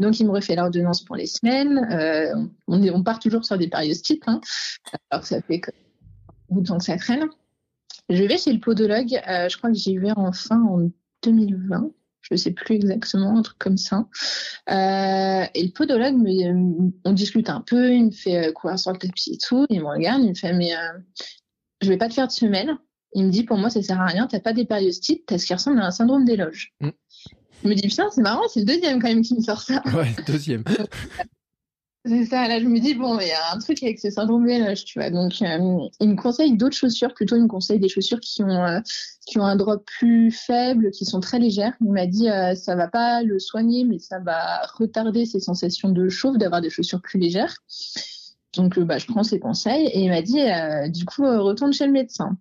Donc il me refait l'ordonnance pour les semaines. Euh, on, on, part toujours sur des périostites, hein, alors que ça fait que temps que ça traîne. Je vais chez le podologue, je crois que j'y vais enfin en 2020 je ne sais plus exactement, un truc comme ça. Euh, et le podologue, on discute un peu, il me fait euh, courir sur le tapis et tout, il me regarde, il me fait mais euh, je vais pas te faire de semelle. Il me dit pour moi ça sert à rien, t'as pas des périostites, t'as ce qui ressemble à un syndrome des loges. Mm. Je me dis putain c'est marrant, c'est le deuxième quand même qui me sort ça. Ouais, deuxième. C'est ça, là je me dis, bon, il y a un truc avec ce syndrome tu vois. Donc, euh, il me conseille d'autres chaussures, plutôt il me conseille des chaussures qui ont, euh, qui ont un drop plus faible, qui sont très légères. Il m'a dit, euh, ça va pas le soigner, mais ça va retarder ses sensations de chauffe d'avoir des chaussures plus légères. Donc, bah, je prends ses conseils et il m'a dit, du coup, retourne chez le médecin.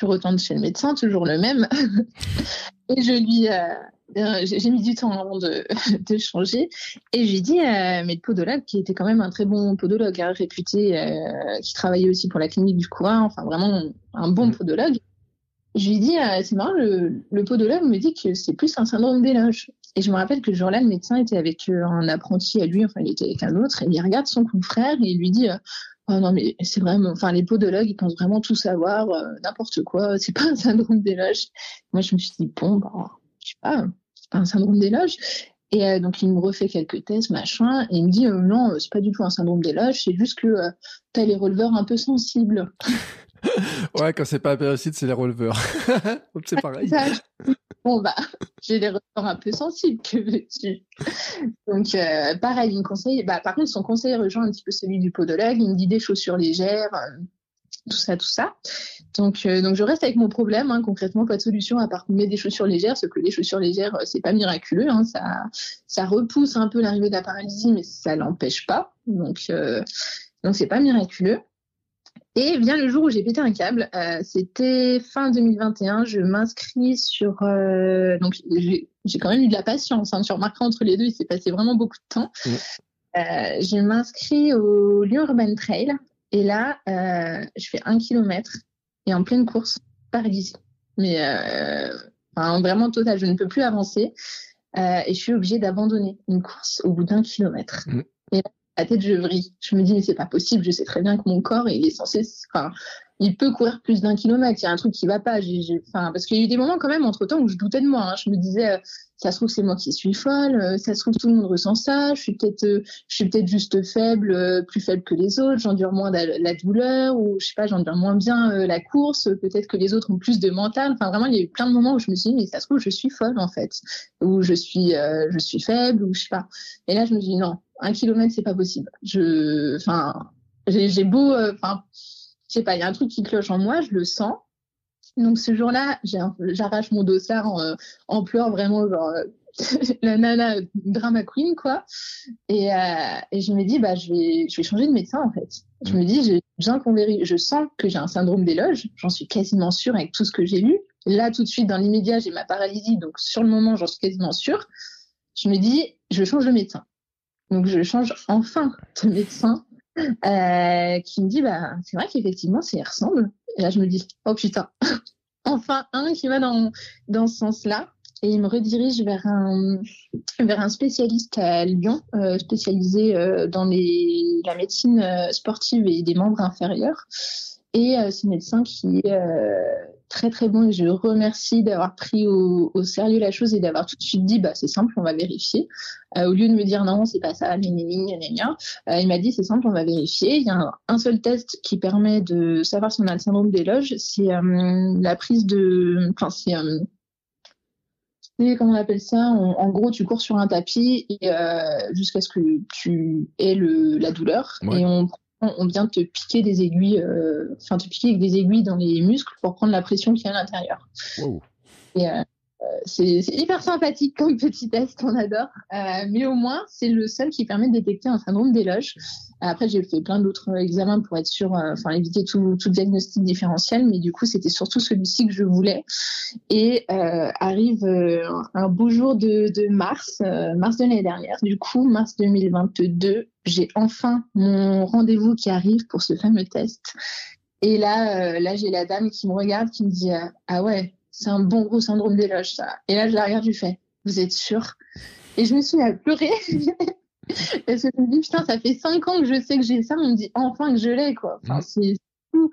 Je retourne chez le médecin, toujours le même. et je lui, euh, j'ai mis du temps avant de, de changer. Et j'ai dit, euh, mais le podologue, qui était quand même un très bon podologue, hein, réputé, euh, qui travaillait aussi pour la clinique du courant, enfin vraiment un bon mmh. podologue. Je lui ai dit, euh, c'est marrant, le, le, podologue me dit que c'est plus un syndrome d'éloge. Et je me rappelle que ce jour-là, le médecin était avec un apprenti à lui, enfin il était avec un autre, et il regarde son confrère et il lui dit, oh non mais c'est vraiment, enfin les podologues, ils pensent vraiment tout savoir, n'importe quoi, c'est pas un syndrome d'éloge. Moi je me suis dit, bon, bah je sais pas, c'est pas un syndrome d'éloge. Et euh, donc il me refait quelques tests, machin, et il me dit euh, non, c'est pas du tout un syndrome d'éloge, c'est juste que euh, tu as les releveurs un peu sensibles. ouais, quand c'est pas un périocyte, c'est les releveurs. c'est pareil. bon bah, j'ai les releveurs un peu sensibles, que veux-tu? Donc pareil, il me conseille. Bah par contre, son conseil rejoint un petit peu celui du podologue. Il me dit des chaussures légères tout ça, tout ça. Donc, euh, donc je reste avec mon problème. Hein, concrètement, pas de solution à part mettre des chaussures légères. Ce que les chaussures légères, euh, c'est pas miraculeux. Hein, ça, ça repousse un peu l'arrivée de la paralysie, mais ça l'empêche pas. Donc, euh, donc c'est pas miraculeux. Et vient le jour où j'ai pété un câble. Euh, C'était fin 2021. Je m'inscris sur. Euh, donc j'ai quand même eu de la patience. Hein, tu remarqueras entre les deux, il s'est passé vraiment beaucoup de temps. Euh, je m'inscris au Lyon Urban Trail et là, euh, je fais un kilomètre et en pleine course, paralysie. Mais enfin, vraiment total, je ne peux plus avancer. Et je suis obligée d'abandonner une course au bout d'un kilomètre. Mmh. Et là, la tête, je vrille. Je me dis, mais c'est pas possible. Je sais très bien que mon corps, il est censé, enfin, il peut courir plus d'un kilomètre. Il y a un truc qui va pas. enfin, parce qu'il y a eu des moments quand même entre temps où je doutais de moi. Hein. Je me disais, euh, ça se trouve c'est moi qui suis folle. Euh, ça se trouve tout le monde ressent ça. Je suis peut-être, euh, je suis peut-être juste faible, plus faible que les autres. J'endure moins la, douleur ou je sais pas, j'endure moins bien la course. Peut-être que les autres ont plus de mental. Enfin, vraiment, il y a eu plein de moments où je me suis dit, mais ça se trouve je suis folle en fait, ou je suis, je suis faible ou je sais pas. Et là, je me dis non, un kilomètre c'est pas possible. Je, enfin, j'ai beau, enfin je sais pas, il y a un truc qui cloche en moi, je le sens. Donc ce jour-là, j'arrache mon dossard en, euh, en pleurs, vraiment genre euh, la nana drama queen quoi. Et, euh, je me dis bah je vais je vais changer de médecin en fait. Je me dis j'ai besoin qu'on vérifie. Je sens que j'ai un syndrome d'éloge, j'en suis quasiment sûre avec tout ce que j'ai lu. Là tout de suite dans l'immédiat j'ai ma paralysie donc sur le moment j'en suis quasiment sûre. Je me dis je change de médecin. Donc je change enfin de médecin euh, qui me dit bah c'est vrai qu'effectivement ça y ressemble. Et là je me dis oh putain. Enfin un qui va dans dans ce sens-là. Et il me redirige vers un vers un spécialiste à Lyon euh, spécialisé euh, dans les la médecine sportive et des membres inférieurs. Et ce médecin qui est très très bon et je remercie d'avoir pris au, au, sérieux la chose et d'avoir tout de suite dit bah c'est simple on va vérifier euh, au lieu de me dire non c'est pas ça gna, euh, il m'a dit c'est simple on va vérifier il y a un, un, seul test qui permet de savoir si on a le syndrome d'éloge c'est euh, la prise de enfin c'est comment on appelle ça en, en, gros tu cours sur un tapis et jusqu'à ce que tu aies le, la douleur ouais. et on on vient te piquer des aiguilles, euh, enfin te piquer avec des aiguilles dans les muscles pour prendre la pression qui est à l'intérieur. Wow. Et euh, c'est hyper sympathique comme petit test, on adore. Euh, mais au moins, c'est le seul qui permet de détecter un syndrome d'éloge. Après, j'ai fait plein d'autres examens pour être sûr, euh, enfin éviter tout, diagnostic différentiel, mais du coup, c'était surtout celui-ci que je voulais. Et euh, arrive un beau jour de, de mars, mars de l'année dernière. Du coup, mars 2022, j'ai enfin mon rendez-vous qui arrive pour ce fameux test. Et là, là, j'ai la dame qui me regarde, qui me dit ah ouais c'est un bon gros syndrome d'éloge, ça. Et là, je la regarde, je lui fais, vous êtes sûr? Et je me suis mis à pleurer. Parce que je me dis, putain, ça fait cinq ans que je sais que j'ai ça, on me dit enfin que je l'ai, quoi. Enfin, c'est fou.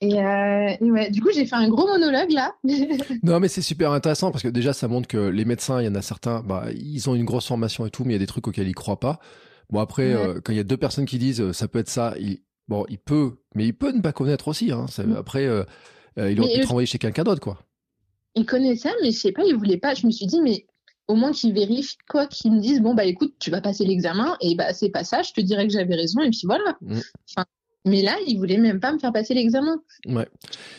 Et, euh, et, ouais, du coup, j'ai fait un gros monologue là. non, mais c'est super intéressant parce que déjà, ça montre que les médecins, il y en a certains, bah, ils ont une grosse formation et tout, mais il y a des trucs auxquels ils croient pas. Bon, après, ouais. euh, quand il y a deux personnes qui disent euh, ça peut être ça, il, bon, il peut, mais il peut ne pas connaître aussi. Hein. Ça, Après, euh, euh, il aurait pu te renvoyer chez quelqu'un d'autre, quoi. Il connaissait, mais je sais pas, il voulait pas. Je me suis dit, mais au moins qu'ils vérifient quoi, qu'ils me disent, bon, bah écoute, tu vas passer l'examen, et bah c'est pas ça, je te dirais que j'avais raison, et puis voilà. Mm. Enfin, mais là, il voulait même pas me faire passer l'examen. Ouais.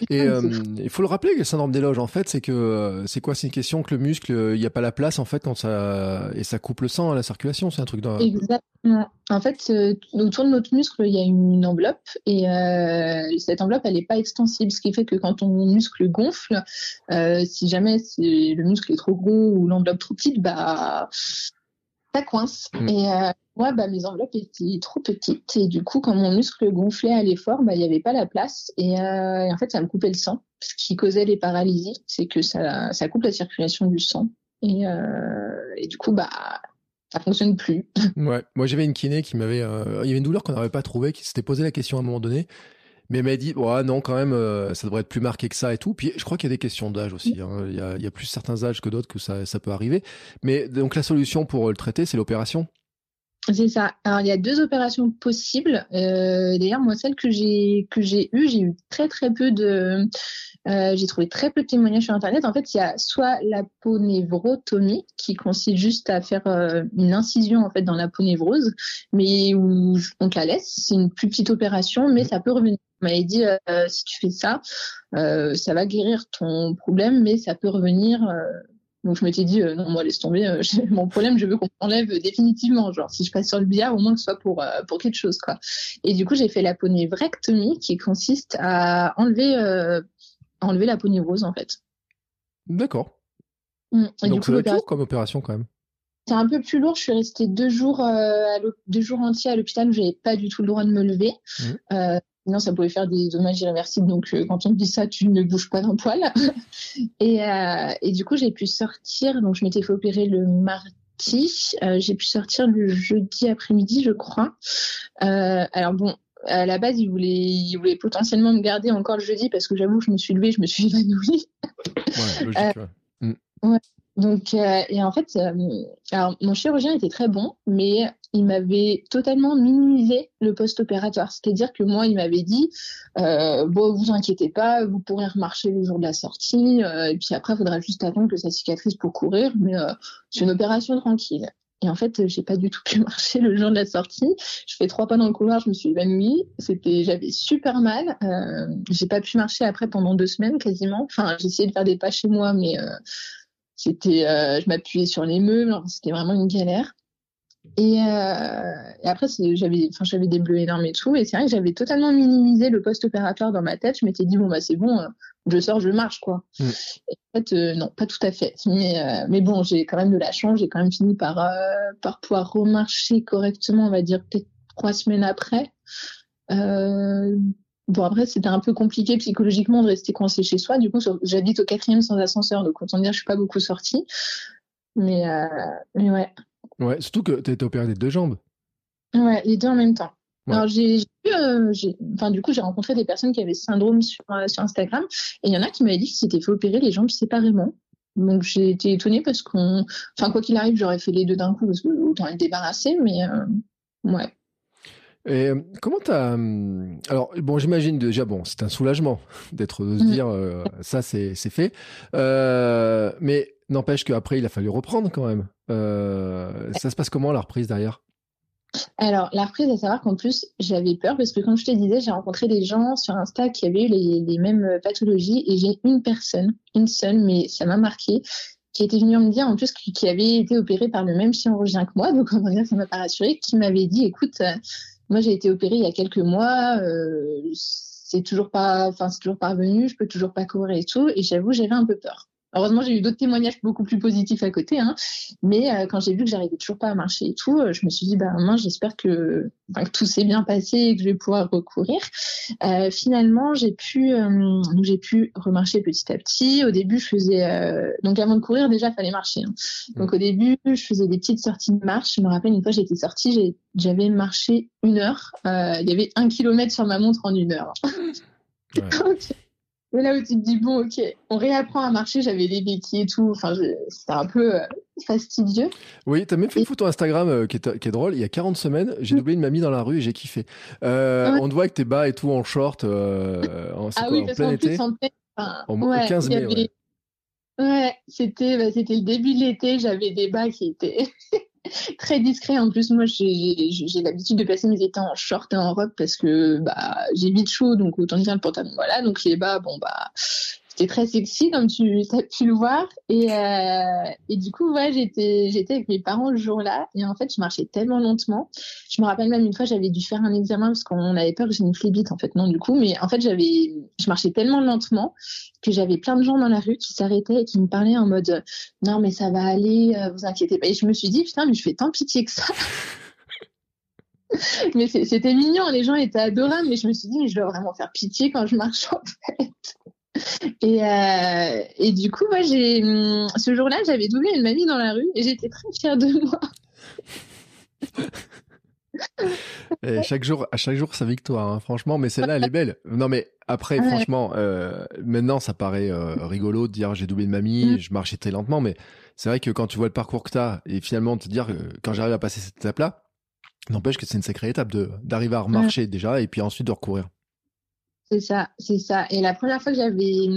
Et euh, il faut le rappeler, le syndrome d'éloge, en fait, c'est que euh, c'est quoi? C'est une question que le muscle, il n'y a pas la place, en fait, quand ça et ça coupe le sang à la circulation. C'est un truc. Dans... Exactement. En fait, euh, autour de notre muscle, il y a une enveloppe et euh, cette enveloppe, elle n'est pas extensible, ce qui fait que quand ton muscle gonfle, euh, si jamais le muscle est trop gros ou l'enveloppe trop petite, bah ça coince. Mm. Et euh, moi, bah, mes enveloppes étaient trop petites. Et du coup, quand mon muscle gonflait à l'effort, bah, il n'y avait pas la place. Et, euh, et, en fait, ça me coupait le sang. Ce qui causait les paralysies, c'est que ça, ça coupe la circulation du sang. Et, euh, du coup, bah, ça fonctionne plus. Ouais. Moi, j'avais une kiné qui m'avait, euh, il y avait une douleur qu'on n'avait pas trouvée, qui s'était posé la question à un moment donné. Mais elle m'a dit, ouais, non, quand même, ça devrait être plus marqué que ça et tout. Puis je crois qu'il y a des questions d'âge aussi. Hein. Il, y a, il, y a, plus certains âges que d'autres que ça, ça peut arriver. Mais donc la solution pour le traiter, c'est l'opération c'est ça. Alors il y a deux opérations possibles. Euh, D'ailleurs moi celle que j'ai que j'ai eue, j'ai eu très très peu de, euh, j'ai trouvé très peu de témoignages sur internet. En fait il y a soit la ponévrotomie qui consiste juste à faire euh, une incision en fait dans la ponévrose, mais où on te. C'est une plus petite opération, mais ça peut revenir. On m'avait dit euh, si tu fais ça, euh, ça va guérir ton problème, mais ça peut revenir donc je m'étais dit, euh, non, moi laisse tomber, euh, mon problème, je veux qu'on enlève définitivement. Genre, si je passe sur le billard, au moins que ce soit pour, euh, pour quelque chose. quoi. Et du coup, j'ai fait la ponévrectomie qui consiste à enlever, euh, enlever la ponévrose, en fait. D'accord. Mmh. Donc c'est lourd comme opération quand même. C'est un peu plus lourd. Je suis restée deux jours, euh, deux jours entiers à l'hôpital où j'avais pas du tout le droit de me lever. Mmh. Sinon, ça pouvait faire des dommages irréversibles. Donc, euh, quand on te dit ça, tu ne bouges pas d'un poil. et, euh, et du coup, j'ai pu sortir. Donc, je m'étais fait opérer le mardi. Euh, j'ai pu sortir le jeudi après-midi, je crois. alors bon, à la base, il voulait, il voulait potentiellement me garder encore le jeudi parce que j'avoue, je me suis levée, je me suis évanouie. ouais, logique. ouais. Ouais. Donc, euh, et en fait, euh, alors, mon chirurgien était très bon, mais il m'avait totalement minimisé le post-opératoire. C'est-à-dire que moi, il m'avait dit, euh, bon, vous inquiétez pas, vous pourrez remarcher le jour de la sortie, euh, et puis après, il faudra juste attendre que ça cicatrise pour courir, mais c'est une opération tranquille. Et en fait, j'ai pas du tout pu marcher le jour de la sortie. Je fais trois pas dans le couloir, je me suis évanouie. C'était, j'avais super mal. Euh, j'ai pas pu marcher après pendant deux semaines quasiment. Enfin, j'ai essayé de faire des pas chez moi, mais euh, c'était, euh, je m'appuyais sur les meubles. C'était vraiment une galère. Et, euh, et après, j'avais, enfin, j'avais des bleus énormes et tout. Et c'est vrai que j'avais totalement minimisé le post-opératoire dans ma tête. Je m'étais dit bon bah c'est bon, euh, je sors, je marche quoi. Mm. en fait, euh, non, pas tout à fait. Mais, mais bon, j'ai quand même de la chance. J'ai quand même fini par par pouvoir remarcher correctement, on va dire peut-être trois semaines après. Bon, après, c'était un peu compliqué psychologiquement de rester coincé chez soi. Du coup, j'habite au quatrième sans ascenseur, donc autant dire, je suis pas beaucoup sortie. Mais, mais ouais. Ouais, surtout que tu as été opéré des deux jambes. Ouais, les deux en même temps. Alors, j'ai, euh, enfin, du coup, j'ai rencontré des personnes qui avaient ce syndrome sur, euh, sur Instagram et il y en a qui m'avaient dit qu'ils s'étaient fait opérer les jambes séparément. Donc, j'ai été étonnée parce qu'on, enfin, quoi qu'il arrive, j'aurais fait les deux d'un coup parce que autant être débarrassé, mais euh, ouais. Et euh, comment t'as alors bon j'imagine déjà bon c'est un soulagement d'être de se mm. dire ça c'est c'est fait. Mais n'empêche qu'après il a fallu reprendre quand même. Ça se passe comment la reprise derrière? Alors, la reprise, à savoir qu'en plus, j'avais peur parce que, comme je te disais, j'ai rencontré des gens sur Insta qui avaient eu les, mêmes euh, pathologies et j'ai une personne, une seule, mais ça m'a marqué, qui était venue me dire en plus qui, avait été opérée par le même chirurgien que moi, donc on va dire ça m'a pas rassurée, qui m'avait dit, écoute, euh, moi j'ai été opérée il y a quelques mois, euh, c'est toujours pas, enfin c'est toujours pas revenu, je peux toujours pas courir et tout, et j'avoue j'avais un peu peur. Heureusement, j'ai eu d'autres témoignages beaucoup plus positifs à côté, hein. mais euh, quand j'ai vu que j'arrivais toujours pas à marcher et tout, euh, je me suis dit, bah, moi, j'espère que, que tout s'est bien passé et que je vais pouvoir recourir. Euh, finalement, j'ai pu, euh, j'ai pu remarcher petit à petit. Au début, je faisais, donc avant de courir, déjà, fallait marcher. Hein. Donc au début, je faisais des petites sorties de marche. Je me rappelle une fois, j'étais sortie, j'avais marché une heure. Il y avait un kilomètre sur ma montre en une heure. Ouais. Et là où tu te dis, bon, ok, on réapprend à marcher, j'avais les béquilles et tout, enfin, c'était un peu euh, fastidieux. Oui, tu as même fait une photo Instagram euh, qui, est, qui, est, drôle. Il y a 40 semaines, j'ai doublé une mamie dans la rue et j'ai kiffé. Euh, On te voit avec tes bas et tout en short, en, ah quoi, oui, en plein été. En, enfin, 15 mai, ouais. ouais c'était bah, c'était le début de l'été, j'avais des bas qui étaient très discret. En plus, moi, j'ai l'habitude de passer mes étés en short et en robe parce que bah, j'ai vite chaud, donc autant dire le pantalon. Voilà, donc les bas, bon bah, c'était très sexy comme tu as pu le voir. Et, euh, et du coup, ouais, j'étais avec mes parents le jour-là et en fait, je marchais tellement lentement. Je me rappelle même une fois, j'avais dû faire un examen parce qu'on avait peur que j'ai une phlébite en fait, non du coup, mais en fait, j'avais je marchais tellement lentement que j'avais plein de gens dans la rue qui s'arrêtaient et qui me parlaient en mode non mais ça va aller, euh, vous inquiétez pas. Et je me suis dit putain, mais je fais tant pitié que ça. mais c'était mignon, les gens étaient adorables, mais je me suis dit, mais je dois vraiment faire pitié quand je marche en fait. Et, euh, et du coup, moi, j'ai hum, ce jour-là, j'avais doublé une mamie dans la rue et j'étais très fière de moi. et chaque jour, à chaque jour, sa victoire, hein, franchement. Mais celle-là, elle est belle. Non, mais après, franchement, euh, maintenant, ça paraît euh, rigolo de dire j'ai doublé une mamie, mm. je marchais très lentement, mais c'est vrai que quand tu vois le parcours que tu as et finalement te dire quand j'arrive à passer cette étape-là, n'empêche que c'est une sacrée étape de d'arriver à remarcher déjà et puis ensuite de recourir. C'est ça, c'est ça. Et la première fois que j'avais,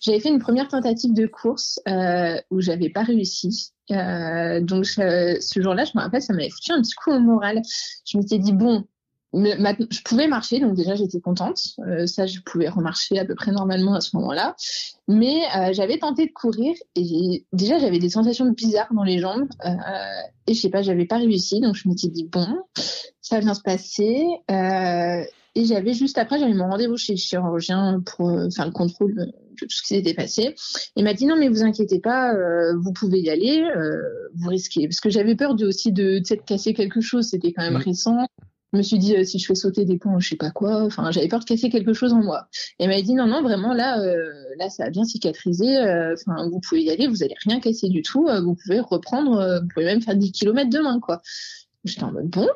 j'avais fait une première tentative de course euh, où j'avais pas réussi. Euh, donc ce jour-là, je me rappelle, ça m'avait foutu un petit coup au moral. Je m'étais dit bon, je pouvais marcher, donc déjà j'étais contente. Euh, ça, je pouvais remarcher à peu près normalement à ce moment-là. Mais euh, j'avais tenté de courir et déjà j'avais des sensations bizarres dans les jambes et je sais pas, j'avais pas réussi. Donc je m'étais dit bon, ça vient se passer. Euh, et j'avais juste après, j'avais mon rendez-vous chez le chirurgien pour euh, faire le contrôle de tout ce qui s'était passé. Il m'a dit non mais vous inquiétez pas, euh, vous pouvez y aller, euh, vous risquez. Parce que j'avais peur de, aussi de, de casser quelque chose, c'était quand même mmh. récent. Je me suis dit si je fais sauter des ponts, je sais pas quoi. Enfin, j'avais peur de casser quelque chose en moi. Et il m'a dit non non vraiment là là ça a bien cicatrisé. Enfin vous pouvez y aller, vous allez rien casser du tout. vous pouvez reprendre, vous pouvez même faire 10 km demain quoi. J'étais en mode bon.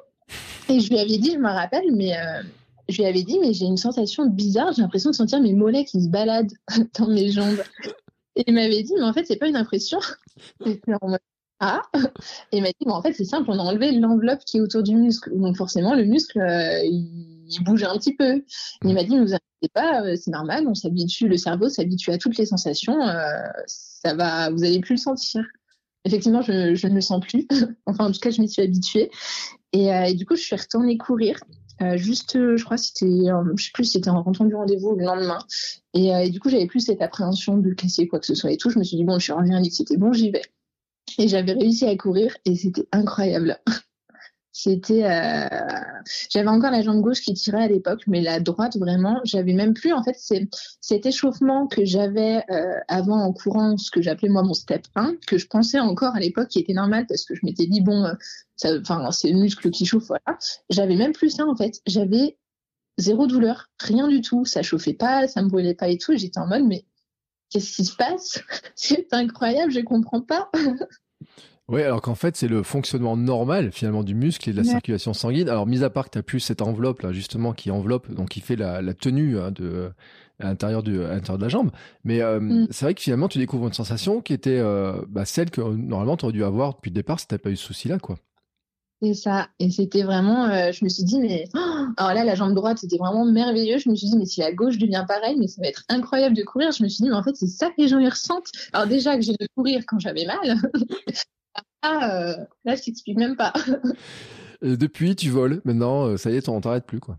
Et je lui avais dit, je me rappelle, mais je lui avais dit, mais j'ai une sensation bizarre, j'ai l'impression de sentir mes mollets qui se baladent dans mes jambes. Et il m'avait dit, mais en fait, c'est pas une impression. ah Et il m'a dit, mais en fait, c'est simple, on a enlevé l'enveloppe qui est autour du muscle. Donc forcément, le muscle, euh, il, bouge un petit peu. il m'a dit, ne vous inquiétez pas, euh, c'est normal, on s'habitue, le cerveau s'habitue à toutes les sensations, euh, ça va, vous allez plus le sentir. effectivement, je, ne le sens plus. enfin, en tout cas, je m'y suis habituée. Et, et, du coup, je suis retournée courir. Euh, juste, euh, je crois, c'était, je sais plus, c'était en rentrant du rendez-vous le lendemain. Et, et du coup, j'avais plus cette appréhension de casser quoi que ce soit et tout. Je me suis dit bon, je suis revenue, dit que c'était bon, j'y vais. Et j'avais réussi à courir et c'était incroyable. C'était, euh... j'avais encore la jambe gauche qui tirait à l'époque, mais la droite vraiment, j'avais même plus. En fait, c'est cet échauffement que j'avais euh, avant en courant, ce que j'appelais moi mon step 1, que je pensais encore à l'époque qui était normal parce que je m'étais dit bon, euh, enfin c'est le muscle qui chauffe, voilà. J'avais même plus ça en fait. J'avais zéro douleur, rien du tout. Ça chauffait pas, ça me brûlait pas et tout. J'étais en mode mais qu'est-ce qui se passe? C'est incroyable, je comprends pas. Oui, alors qu'en fait, c'est le fonctionnement normal finalement du muscle et de la ouais. circulation sanguine. Alors, mis à part que tu as plus cette enveloppe là, justement, qui enveloppe, donc qui fait la, la tenue hein, de, à l'intérieur de, de la jambe. Mais euh, mm. c'est vrai que finalement, tu découvres une sensation qui était euh, bah, celle que normalement tu aurais dû avoir depuis le départ si tu pas eu ce souci là, quoi. C'est ça. Et c'était vraiment, euh, je me suis dit, mais oh alors là, la jambe droite, c'était vraiment merveilleux. Je me suis dit, mais si la gauche devient pareil, mais ça va être incroyable de courir. Je me suis dit, mais en fait, c'est ça que les gens y ressentent. Alors déjà que j'ai de courir quand j'avais mal. Ah, euh, là, je t'explique même pas. Et depuis, tu voles. Maintenant, ça y est, on t'arrête plus, quoi.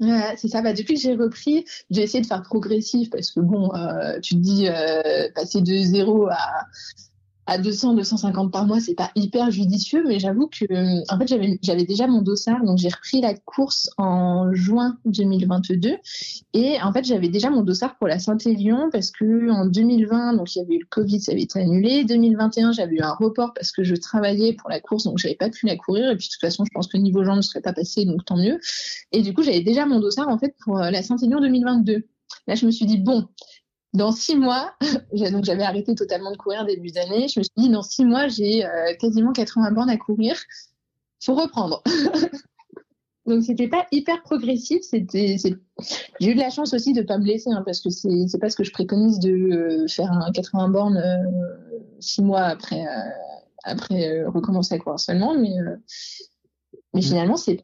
Ouais, c'est ça. Bah, depuis que j'ai repris, j'ai essayé de faire progressif parce que bon, euh, tu te dis euh, passer de zéro à à 200, 250 par mois, c'est pas hyper judicieux, mais j'avoue que, en fait, j'avais, déjà mon dossard, donc j'ai repris la course en juin 2022, et en fait, j'avais déjà mon dossard pour la Saint-Élion parce que en 2020, donc il y avait eu le Covid, ça avait été annulé. 2021, j'avais eu un report parce que je travaillais pour la course, donc j'avais pas pu la courir, et puis de toute façon, je pense que niveau jambes ne serait pas passé, donc tant mieux. Et du coup, j'avais déjà mon dossard en fait pour la Saint-Élion 2022. Là, je me suis dit bon, dans six mois, donc j'avais arrêté totalement de courir début d'année. Je me suis dit, dans six mois, j'ai euh, quasiment 80 bornes à courir. Faut reprendre. donc c'était pas hyper progressif. C'était, j'ai eu de la chance aussi de pas me blesser, hein, parce que c'est, c'est pas ce que je préconise de euh, faire un 80 bornes euh, six mois après, euh, après recommencer à courir seulement. Mais, mais finalement, c'est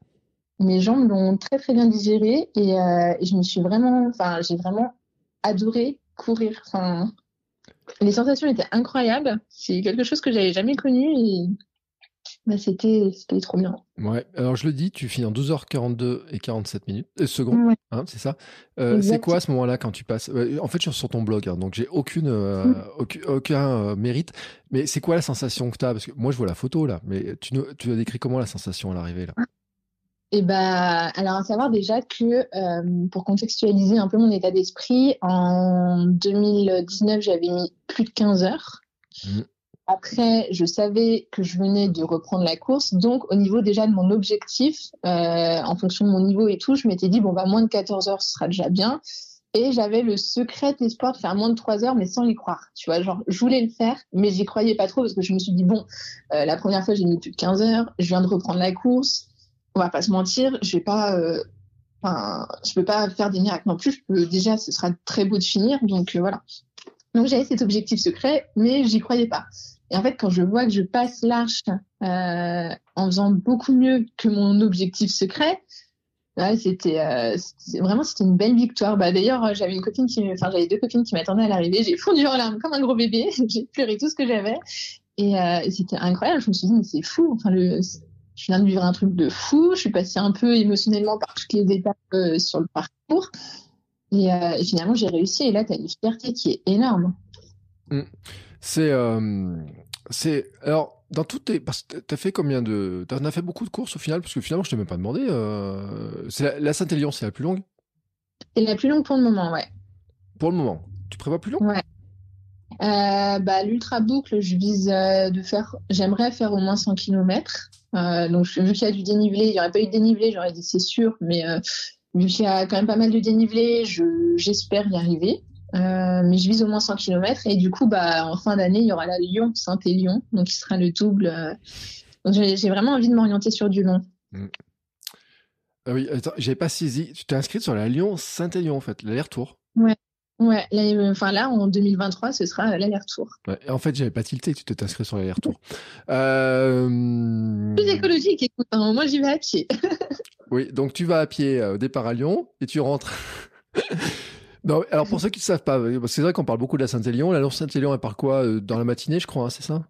mes jambes l'ont très très bien digéré et, et je me suis vraiment, enfin, j'ai vraiment adoré courir. Enfin, les sensations étaient incroyables. C'est quelque chose que j'avais jamais connu et bah, c'était c'était trop bien. Ouais. Alors je le dis, tu finis en 12h42 et 47 minutes euh, secondes, ouais. hein, c'est ça? Euh, c'est quoi à ce moment-là quand tu passes? En fait, je suis sur ton blog, hein, donc j'ai aucune euh, mm. aucun, aucun euh, mérite. Mais c'est quoi la sensation que tu as Parce que moi, je vois la photo là, mais tu tu as décrit comment la sensation à l'arrivée là? Et bah, alors à savoir déjà que euh, pour contextualiser un peu mon état d'esprit, en 2019, j'avais mis plus de 15 heures. Mmh. Après, je savais que je venais de reprendre la course, donc au niveau déjà de mon objectif, euh, en fonction de mon niveau et tout, je m'étais dit bon bah moins de 14 heures, ce sera déjà bien. Et j'avais le secret espoir de faire moins de 3 heures, mais sans y croire. Tu vois, genre, je voulais le faire, mais j'y croyais pas trop parce que je me suis dit, bon, euh, la première fois, j'ai mis plus de 15 heures, je viens de reprendre la course, on va pas se mentir, je vais euh, peux pas faire des miracles non plus. Déjà, ce sera très beau de finir, donc euh, voilà. Donc j'avais cet objectif secret, mais j'y croyais pas. Et en fait, quand je vois que je passe l'arche euh, en faisant beaucoup mieux que mon objectif secret, là, c'était vraiment c'était une belle victoire. Bah d'ailleurs, j'avais une copine qui, enfin j'avais deux copines qui m'attendaient à l'arrivée. J'ai fondu en larmes comme un gros bébé. j'ai pleuré tout ce que j'avais et, c'était incroyable. Je me suis dit mais c'est fou. Je viens de vivre un truc de fou. Je suis passée un peu émotionnellement par toutes les étapes euh, sur le parcours. Et, euh, et finalement, j'ai réussi. Et là, tu as une fierté qui est énorme. Mmh. C'est. Euh, c'est alors, dans toutes tes. Parce que tu as fait combien de. Tu as fait beaucoup de courses au final? Parce que finalement, je t'ai même pas demandé. C'est la, la Saint-Élion, c'est la plus longue? C'est la plus longue pour le moment, ouais. Pour le moment. Tu prévois plus long? Ouais. Euh, bah, l'ultra boucle, je vise euh, de faire, j'aimerais faire au moins 100 km. Euh, donc, vu qu'il y a du dénivelé, il n'y aurait pas eu de dénivelé, j'aurais dit c'est sûr, mais vu qu'il y a quand même pas mal de dénivelé, je, j'espère y arriver. Mais je vise au moins 100 km et du coup, bah, en fin d'année, il y aura la Lyon, Saint-Élion, donc qui sera le double. Donc, j'ai, j'ai vraiment envie de m'orienter sur du long. Mmh. Ah oui, attends, j'avais pas saisi. Tu t'es inscrite sur la Lyon Saint-Élion en fait, l'aller-retour. Ouais. Ouais, là, enfin là, en 2023, ce sera l'aller-retour. Ouais, en fait, j'avais pas tilté, tu t'es inscrit sur l'aller-retour. Euh... Plus écologique, écoute, hein, moi j'y vais à pied. oui, donc tu vas à pied au départ à Lyon et tu rentres. non, alors pour ceux qui ne savent pas, c'est vrai qu'on parle beaucoup de la Saint-Élion. La Saint-Élion, elle part quoi Dans la matinée, je crois, hein, c'est ça?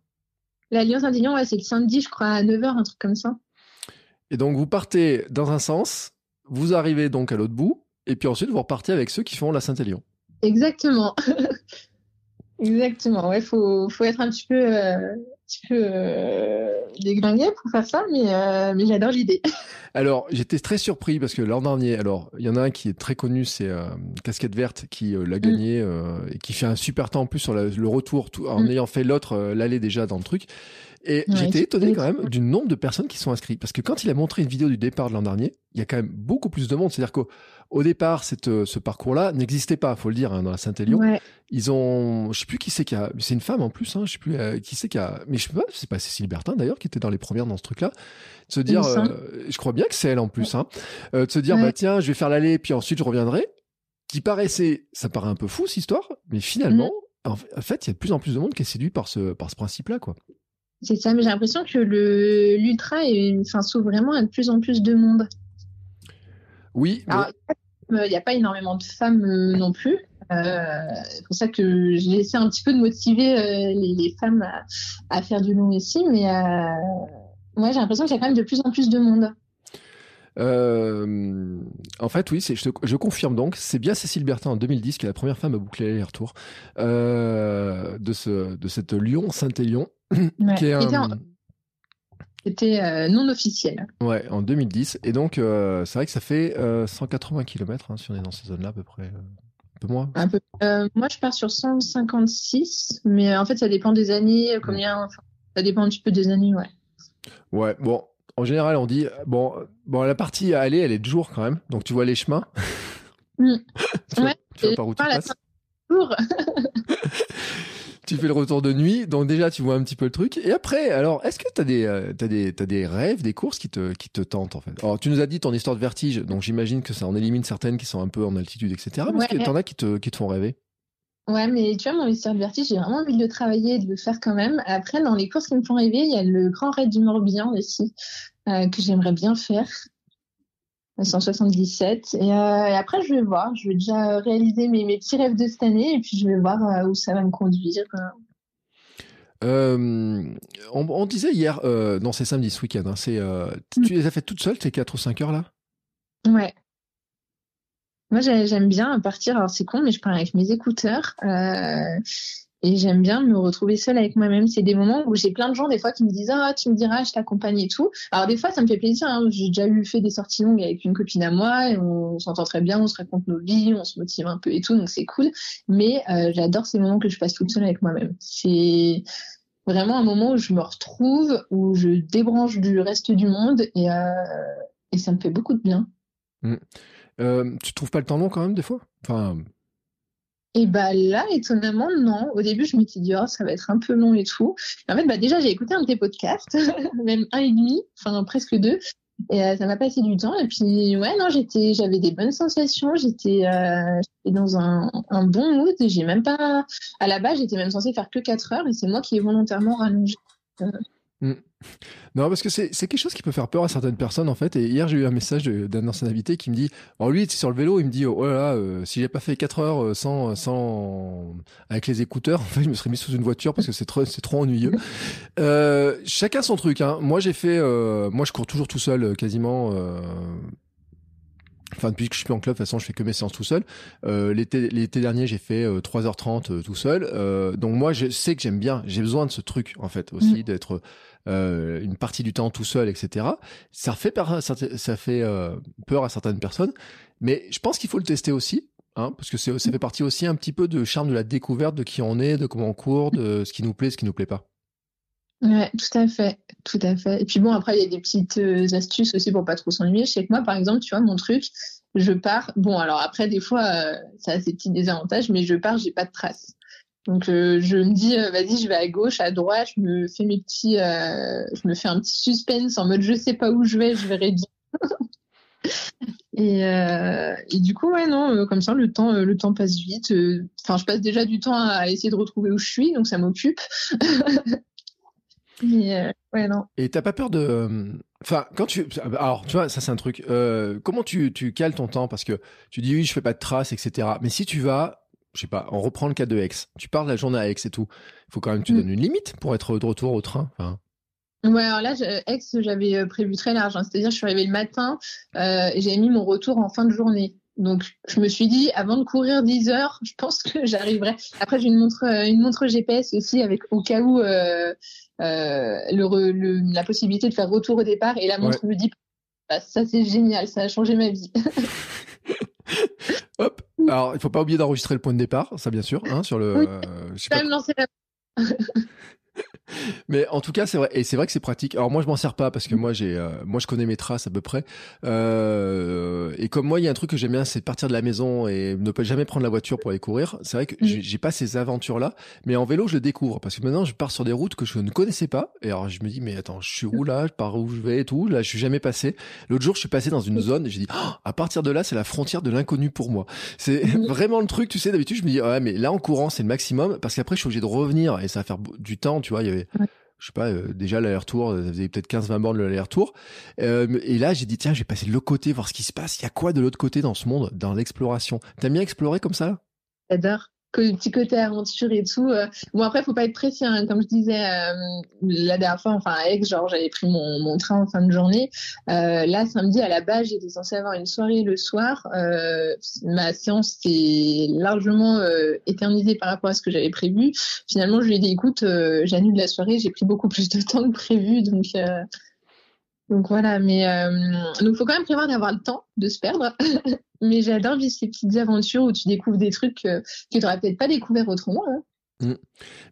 La Lyon-Saint-Élion, ouais, c'est le samedi, je crois, à 9h, un truc comme ça. Et donc, vous partez dans un sens, vous arrivez donc à l'autre bout, et puis ensuite, vous repartez avec ceux qui font la Saint-Élion. Exactement. Exactement. Ouais, faut, faut être un petit peu, euh, petit peu euh, déglingué pour faire ça, mais, euh, mais j'adore l'idée. Alors, j'étais très surpris parce que l'an dernier, alors, il y en a un qui est très connu, c'est euh, Casquette Verte, qui l'a gagné euh, et qui fait un super temps en plus sur la- le retour, tout, en Mm. ayant fait l'autre, l'aller déjà dans le truc. Et Ouais, j'étais étonné quand même du nombre de personnes qui sont inscrites. Parce que quand il a montré une vidéo du départ de l'an dernier, il y a quand même beaucoup plus de monde. C'est-à-dire qu'au au départ, cette, euh, ce parcours-là n'existait pas, faut le dire, hein, dans la Saint-Élion. Ouais. Ils ont, je sais plus qui c'est qui a, c'est une femme en plus, hein, je sais plus euh, qui c'est qui a, mais je sais pas, c'est pas Cécile Bertin d'ailleurs qui était dans les premières dans ce truc-là. De se dire, euh, je crois bien que c'est elle en plus, hein, euh, de se dire, Ouais. bah tiens, je vais faire l'aller, puis ensuite je reviendrai. Qui paraissait, ça paraît un peu fou cette histoire, mais finalement, Mm. en, fait, il y a de plus en plus de monde qui est séduit par ce, par ce principe-là, quoi. C'est ça, mais j'ai l'impression que le l'ultra est- enfin, s'ouvre vraiment à de plus en plus de monde. Oui, mais- Alors, il n'y a pas énormément de femmes euh, non plus. Euh, c'est pour ça que j'ai essayé un petit peu de motiver euh, les, les femmes à, à faire du long ici, mais euh, moi j'ai l'impression qu'il y a quand même de plus en plus de monde. Euh, en fait, oui, je, te- je confirme donc, c'est bien Cécile Bertin en 2010 qui est la première femme à boucler les retours euh, de, ce, de cette Lyon-Saint-Élion, Ouais. qui est C'était un- en- C'était euh, non officiel. Ouais, en 2010. Et donc, euh, c'est vrai que ça fait euh, 180 km si on est dans ces zones-là à peu près. euh, un peu moins. Un peu. Euh, moi je pars sur 156, mais euh, en fait ça dépend des années, combien. enfin, ça dépend un petit peu des années, ouais. Ouais, bon, en général, on dit, bon, bon la partie à aller, elle est de jour quand même. Donc, tu vois les chemins. Mm. tu, vois, Ouais, tu vois par où tu passes. jour. Tu fais le retour de nuit. Donc, déjà, tu vois un petit peu le truc. Et après, alors, est-ce que tu as des, euh, t'as des, t'as des rêves, des courses qui te, qui te tentent, en fait? Alors, tu nous as dit ton histoire de vertige. Donc, j'imagine que ça en élimine certaines qui sont un peu en altitude, etc. Mais est-ce que t'en as qui te, qui te font rêver? Ouais, mais tu vois, mon histoire de vertige, j'ai vraiment envie de le travailler et de le faire quand même. Après, dans les courses qui me font rêver, il y a le Grand Raid du Morbihan aussi, euh, que j'aimerais bien faire. 177. Et, euh, et après, je vais voir. Je vais déjà réaliser mes, mes petits rêves de cette année et puis je vais voir euh, où ça va me conduire. Euh, on, on disait hier, non, c'est samedi ce week-end. hein, c'est, tu Mm. tu les as faites toutes seules, tes 4 ou 5 heures là? Ouais. Moi, j'ai- j'aime bien partir. Alors, c'est con, mais je pars avec mes écouteurs. Et j'aime bien me retrouver seule avec moi-même. C'est des moments où j'ai plein de gens, des fois, qui me disent Ah, tu me diras, je t'accompagne et tout. Alors, des fois, ça me fait plaisir. hein. J'ai déjà eu fait des sorties longues avec une copine à moi. Et on s'entend très bien, on se raconte nos vies, on se motive un peu et tout. Donc, c'est cool. Mais euh, j'adore ces moments que je passe toute seule avec moi-même. C'est vraiment un moment où je me retrouve, où je débranche du reste du monde. Et, euh, et ça me fait beaucoup de bien. euh, Tu trouves pas le temps long quand même des fois? Enfin, Et bah là, étonnamment, non. Au début, je m'étais dit, oh, ça va être un peu long et tout. En fait, bah déjà, j'ai écouté un de tes podcasts, même un et demi, enfin presque deux. Et euh, ça m'a passé du temps. Et puis, ouais, non, j'étais, j'avais des bonnes sensations. J'étais, euh, dans un, bon mood. J'ai même pas, à la base, j'étais même censée faire que 4 heures. Et c'est moi qui ai volontairement rallongé. Non, parce que c'est quelque chose qui peut faire peur à certaines personnes en fait. Et hier, j'ai eu un message d'un ancien invité qui me dit Alors lui, c'est sur le vélo, il me dit Oh là là, euh, si j'ai pas fait 4 heures euh, sans, sans. avec les écouteurs, en fait, je me serais mis sous une voiture parce que c'est trop, trop ennuyeux. Euh, chacun son truc. Hein. Moi, j'ai fait. euh, moi, je cours toujours tout seul, quasiment. Enfin, depuis que je suis plus en club, de toute façon, je fais que mes séances tout seul. Euh, l'été, dernier, j'ai fait euh, 3h30 euh, tout seul. Donc moi, je sais que j'aime bien. J'ai besoin de ce truc, en fait, aussi, d'être euh, une partie du temps tout seul, etc. Ça fait, euh, peur à certaines personnes. Mais je pense qu'il faut le tester aussi. Hein, parce que ça fait partie aussi un petit peu de charme de la découverte de qui on est, de comment on court, de ce qui nous plaît, ce qui nous plaît pas. Ouais, tout à fait, tout à fait. Et puis bon, après, il y a des petites euh, astuces aussi pour pas trop s'ennuyer. Je sais que moi, par exemple, tu vois, mon truc, je pars. Bon, alors après, des fois, ça a ses petits désavantages, mais je pars, j'ai pas de traces. Donc, euh, je me dis, euh, vas-y, je vais à gauche, à droite, je me fais mes petits, euh, je me fais un petit suspense en mode, je sais pas où je vais, je verrai bien. Et, et du coup, ouais, non, comme ça, le temps, le temps passe vite. Enfin, je passe déjà du temps à essayer de retrouver où je suis, donc ça m'occupe. Euh, ouais, non. Et t'as pas peur de. Enfin, quand tu. Alors, tu vois, ça c'est un truc. Comment tu, tu cales ton temps? Parce que tu dis oui, je fais pas de traces, etc. Mais si tu vas je sais pas, on reprend le cas de Aix. Tu pars la journée à Aix et tout. Il faut quand même que tu mm. donnes une limite pour être de retour au train. Ouais, alors là, Aix, j'avais euh, prévu très large. Hein. C'est-à-dire, je suis arrivée le matin euh, et j'avais mis mon retour en fin de journée. Donc, je me suis dit, avant de courir 10 heures, je pense que j'arriverai. Après, j'ai une montre, euh, une montre GPS aussi, avec au cas où euh, le, la possibilité de faire retour au départ. Et la montre me dit, bah, ça c'est génial, ça a changé ma vie. Hop. Alors, il faut pas oublier d'enregistrer le point de départ, ça bien sûr, hein, sur le. Euh, je sais pas... même lancer la. Mais en tout cas, c'est vrai, et c'est vrai que c'est pratique. Alors moi, je m'en sers pas parce que moi, j'ai, euh, moi, je connais mes traces à peu près. Euh, et comme moi, il y a un truc que j'aime bien, c'est partir de la maison et ne pas jamais prendre la voiture pour aller courir. C'est vrai que mm. j'ai pas ces aventures-là, mais en vélo, je le découvre parce que maintenant, je pars sur des routes que je ne connaissais pas. Et alors, je me dis, mais attends, je suis où là? Je pars où je vais et tout. Là, je suis jamais passé. L'autre jour, je suis passé dans une zone et j'ai dit, oh, à partir de là, c'est la frontière de l'inconnu pour moi. C'est vraiment le truc, tu sais. D'habitude, je me dis, ouais, mais là, en courant, c'est le maximum parce qu'après, je suis obligé de revenir et ça va faire du temps, tu vois. Il y avait je sais pas, euh, déjà l'aller-retour, ça faisait peut-être 15-20 bornes l'aller-retour. Euh, et là, j'ai dit, tiens, je vais passer de l'autre côté, voir ce qui se passe. Il y a quoi de l'autre côté dans ce monde, dans l'exploration? T'aimes bien explorer comme ça? J'adore le petit côté aventure et tout. Euh. Bon après, faut pas être précis. Hein. Comme je disais euh, la dernière fois, enfin avec genre j'avais pris mon, train en fin de journée. Euh, là samedi à la base, j'étais censée avoir une soirée le soir. Euh, ma séance s'est largement euh, éternisée par rapport à ce que j'avais prévu. Finalement, je lui ai dit écoute, j'annule la soirée. J'ai pris beaucoup plus de temps que prévu, donc. Donc voilà, mais donc faut quand même prévoir d'avoir le temps de se perdre. Mais j'adore vivre ces petites aventures où tu découvres des trucs que, tu n'aurais peut-être pas découvert autrement. Hein. Mm.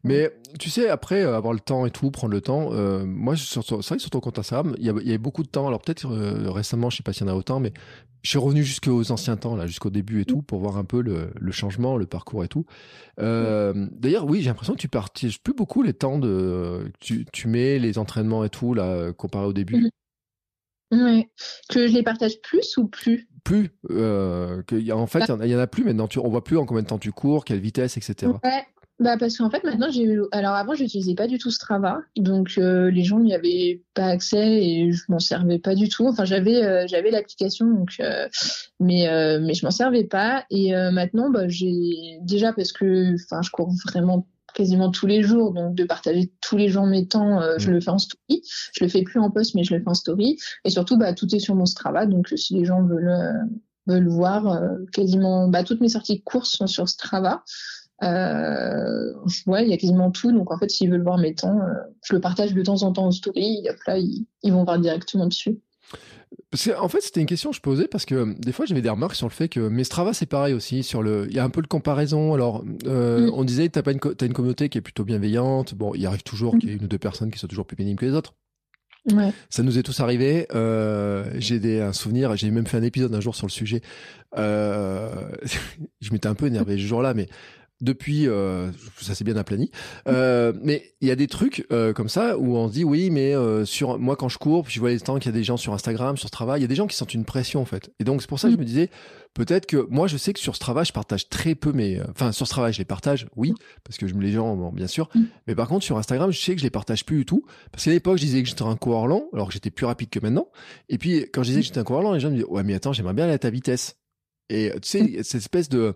Mais tu sais, après euh, avoir le temps et tout, prendre le temps, euh, moi, c'est vrai que sur ton compte Instagram, il y, avait beaucoup de temps. Alors peut-être euh, récemment, je sais pas s'il y en a autant, mais je suis revenu jusqu'aux anciens temps, là, jusqu'au début et tout, pour voir un peu le, changement, le parcours et tout. D'ailleurs, oui, j'ai l'impression que tu partages plus beaucoup les temps de, tu, tu mets les entraînements et tout là comparé au début. Oui. Que je les partage plus ou plus? Plus. Euh, que, en fait, il y, en a plus maintenant. Tu, on voit plus en combien de temps tu cours, quelle vitesse, etc. Ouais. Bah parce qu'en fait maintenant j'ai alors avant j'utilisais pas du tout Strava donc euh, les gens n'y avaient pas accès et je m'en servais pas du tout enfin j'avais euh, j'avais l'application donc euh, mais mais je m'en servais pas et maintenant bah j'ai déjà parce que enfin je cours vraiment quasiment tous les jours, donc de partager tous les jours mes temps, euh, je mm. le fais en story. Je le fais plus en post, mais je le fais en story. Et surtout, bah, tout est sur mon Strava, donc si les gens veulent euh, veulent voir, euh, quasiment, bah, toutes mes sorties de course sont sur Strava. Euh, ouais, il y a quasiment tout. Donc en fait, s'ils veulent voir mes temps, je le partage de temps en temps en story. Et là, ils vont voir directement dessus. Parce en fait, c'était une question que je posais parce que euh, des fois, j'avais des remarques sur le fait que mais Strava, c'est pareil aussi. Sur le, il y a un peu de comparaison. Alors, euh, mm. on disait, t'as pas une, as une communauté qui est plutôt bienveillante. Bon, il arrive toujours qu'il y ait une ou deux personnes qui soient toujours plus pénibles que les autres. Ouais. Ça nous est tous arrivé. Euh, j'ai des un souvenir. J'ai même fait un épisode un jour sur le sujet. Euh, je m'étais un peu énervé ce jour-là, mais depuis, euh, ça s'est bien aplani. Euh, mais il y a des trucs euh, comme ça où on se dit oui, mais euh, sur moi quand je cours, puis je vois les temps qu'il y a des gens sur Instagram, sur Strava, il y a des gens qui sentent une pression en fait. Et donc c'est pour ça que je me disais peut-être que moi je sais que sur Strava je partage très peu mes, enfin sur Strava je les partage, oui, parce que je me les gens bon, bien sûr. Mm. Mais par contre sur Instagram je sais que je les partage plus du tout parce qu'à l'époque je disais que j'étais un coureur lent alors que j'étais plus rapide que maintenant. Et puis quand je disais que j'étais un coureur lent, les gens me disaient ouais mais attends j'aimerais bien aller à ta vitesse. Et tu sais, cette espèce de,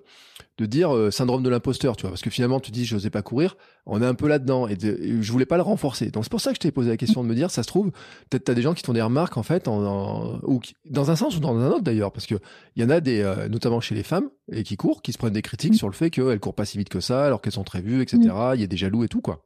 de dire euh, syndrome de l'imposteur, tu vois, parce que finalement tu dis je n'osais pas courir, on est un peu là-dedans et, je voulais pas le renforcer. Donc c'est pour ça que je t'ai posé la question de me dire, ça se trouve, peut-être tu as des gens qui font des remarques en fait, en, ou dans un sens ou dans un autre d'ailleurs, parce que il y en a des, euh, notamment chez les femmes et qui courent, qui se prennent des critiques sur le fait qu'elles courent pas si vite que ça, alors qu'elles sont très vues, etc. Il y a des jaloux et tout quoi.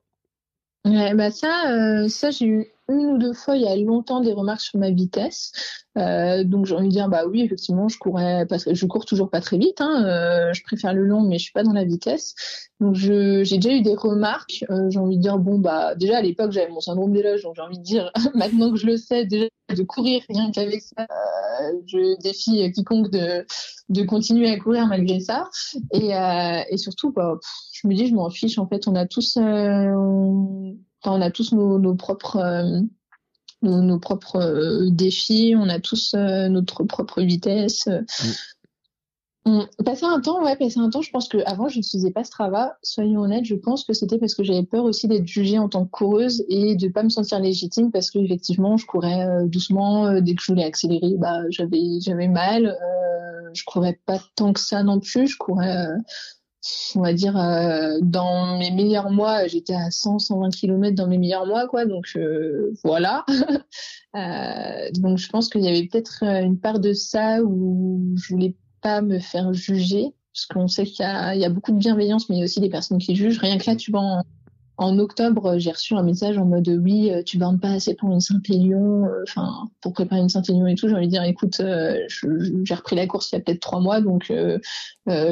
Ouais, bah ça, euh, ça j'ai eu une ou deux fois il y a longtemps des remarques sur ma vitesse. Euh, donc j'ai envie de dire bah oui effectivement je courais que je cours toujours pas très vite. Hein, euh, je préfère le long mais je suis pas dans la vitesse. Donc j'ai déjà eu des remarques. Euh, j'ai envie de dire bon bah déjà à l'époque j'avais mon syndrome d'éloge donc j'ai envie de dire maintenant que je le sais déjà de courir rien qu'avec ça euh, je défie quiconque de de continuer à courir malgré ça et et surtout bah, je me dis je m'en fiche en fait on a tous on, on a tous nos, nos propres nos, propres euh, défis, on a tous euh, notre propre vitesse. Mm. Passer un temps, ouais, passer un temps, je pense que avant je n'utilisais pas Strava. Soyons honnêtes, je pense que c'était parce que j'avais peur aussi d'être jugée en tant que coureuse et de pas me sentir légitime parce que effectivement je courais euh, doucement. dès que je voulais accélérer, bah j'avais j'avais mal. je courais pas tant que ça non plus. Je courais on va dire, euh, dans mes meilleurs mois, j'étais à 100, 120 km dans mes meilleurs mois, quoi. Donc voilà. donc je pense qu'il y avait peut-être une part de ça où je voulais pas me faire juger, parce qu'on sait qu'il y, y a, beaucoup de bienveillance, mais il y a aussi des personnes qui jugent. Rien que là, tu vois, en, en octobre, j'ai reçu un message en mode oui, euh, tu bornes pas assez pour une Saint-Élion, euh, enfin pour préparer une Saint-Élion et tout. J'ai envie de dire, écoute, euh, j'ai repris la course il y a peut-être trois mois, donc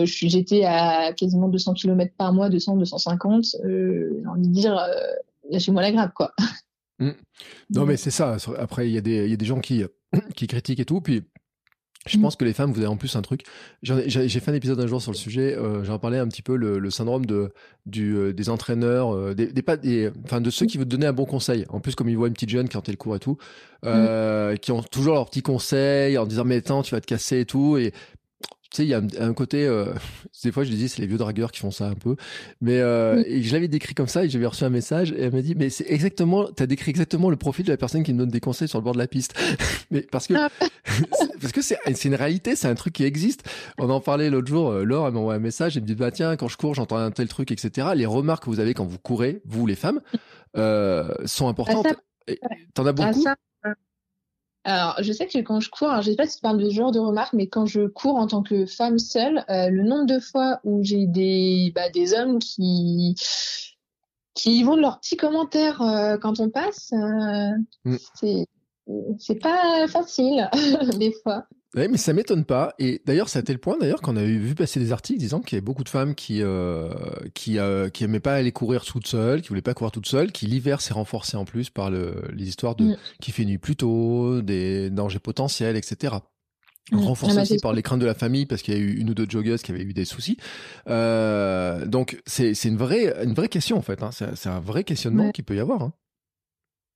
j'étais à quasiment 200 km par mois, 200, 250. j'ai envie de dire, lâchez-moi la grappe, quoi. Mmh. Non, mais c'est ça. Après, il y, a des, y a des gens qui, qui critiquent et tout, puis je mm. pense que les femmes, vous avez en plus un truc. J'ai fait un épisode un jour sur le sujet. Euh, J'en parlais un petit peu le, syndrome de du, euh, des entraîneurs, euh, des, des, pas des, enfin de ceux qui vous donner un bon conseil. En plus, comme ils voient une petite jeune qui a le cours et tout, mm. qui ont toujours leurs petits conseils en disant mais attends, tu vas te casser et tout. Et tu sais, il y a un, côté. Euh, des fois, je disais, c'est les vieux dragueurs qui font ça un peu. Mais euh, et je l'avais décrit comme ça et j'avais reçu un message et elle m'a dit, mais c'est exactement, t'as décrit exactement le profil de la personne qui me donne des conseils sur le bord de la piste. mais parce que ah. parce que c'est une réalité, c'est un truc qui existe. On en parlait l'autre jour. Euh, Laure elle m'a envoyé un message. Elle me dit, bah tiens, quand je cours, j'entends un tel truc, etc. Les remarques que vous avez quand vous courez, vous les femmes, euh, sont importantes. T'en as beaucoup. Alors, je sais que quand je cours, alors je sais pas si tu parles de ce genre de remarques, mais quand je cours en tant que femme seule, euh, le nombre de fois où j'ai des, bah, des hommes qui qui vont de leurs petits commentaires euh, quand on passe, euh, mm. c'est c'est pas facile des fois. Oui, mais ça m'étonne pas. Et d'ailleurs, c'est à tel point d'ailleurs qu'on a vu passer des articles disant qu'il y avait beaucoup de femmes qui euh, qui euh, qui aimaient pas aller courir toutes seules, qui voulaient pas courir toutes seules, qui l'hiver s'est renforcé en plus par le, les histoires de mm. qui fait nuit plus tôt, des dangers potentiels, etc. Mm. Renforcé ah bah, aussi par les craintes de la famille parce qu'il y a eu une ou deux joggeuses qui avaient eu des soucis. Euh, donc c'est c'est une vraie une vraie question en fait. Hein. C'est un vrai questionnement qui peut y avoir. Hein.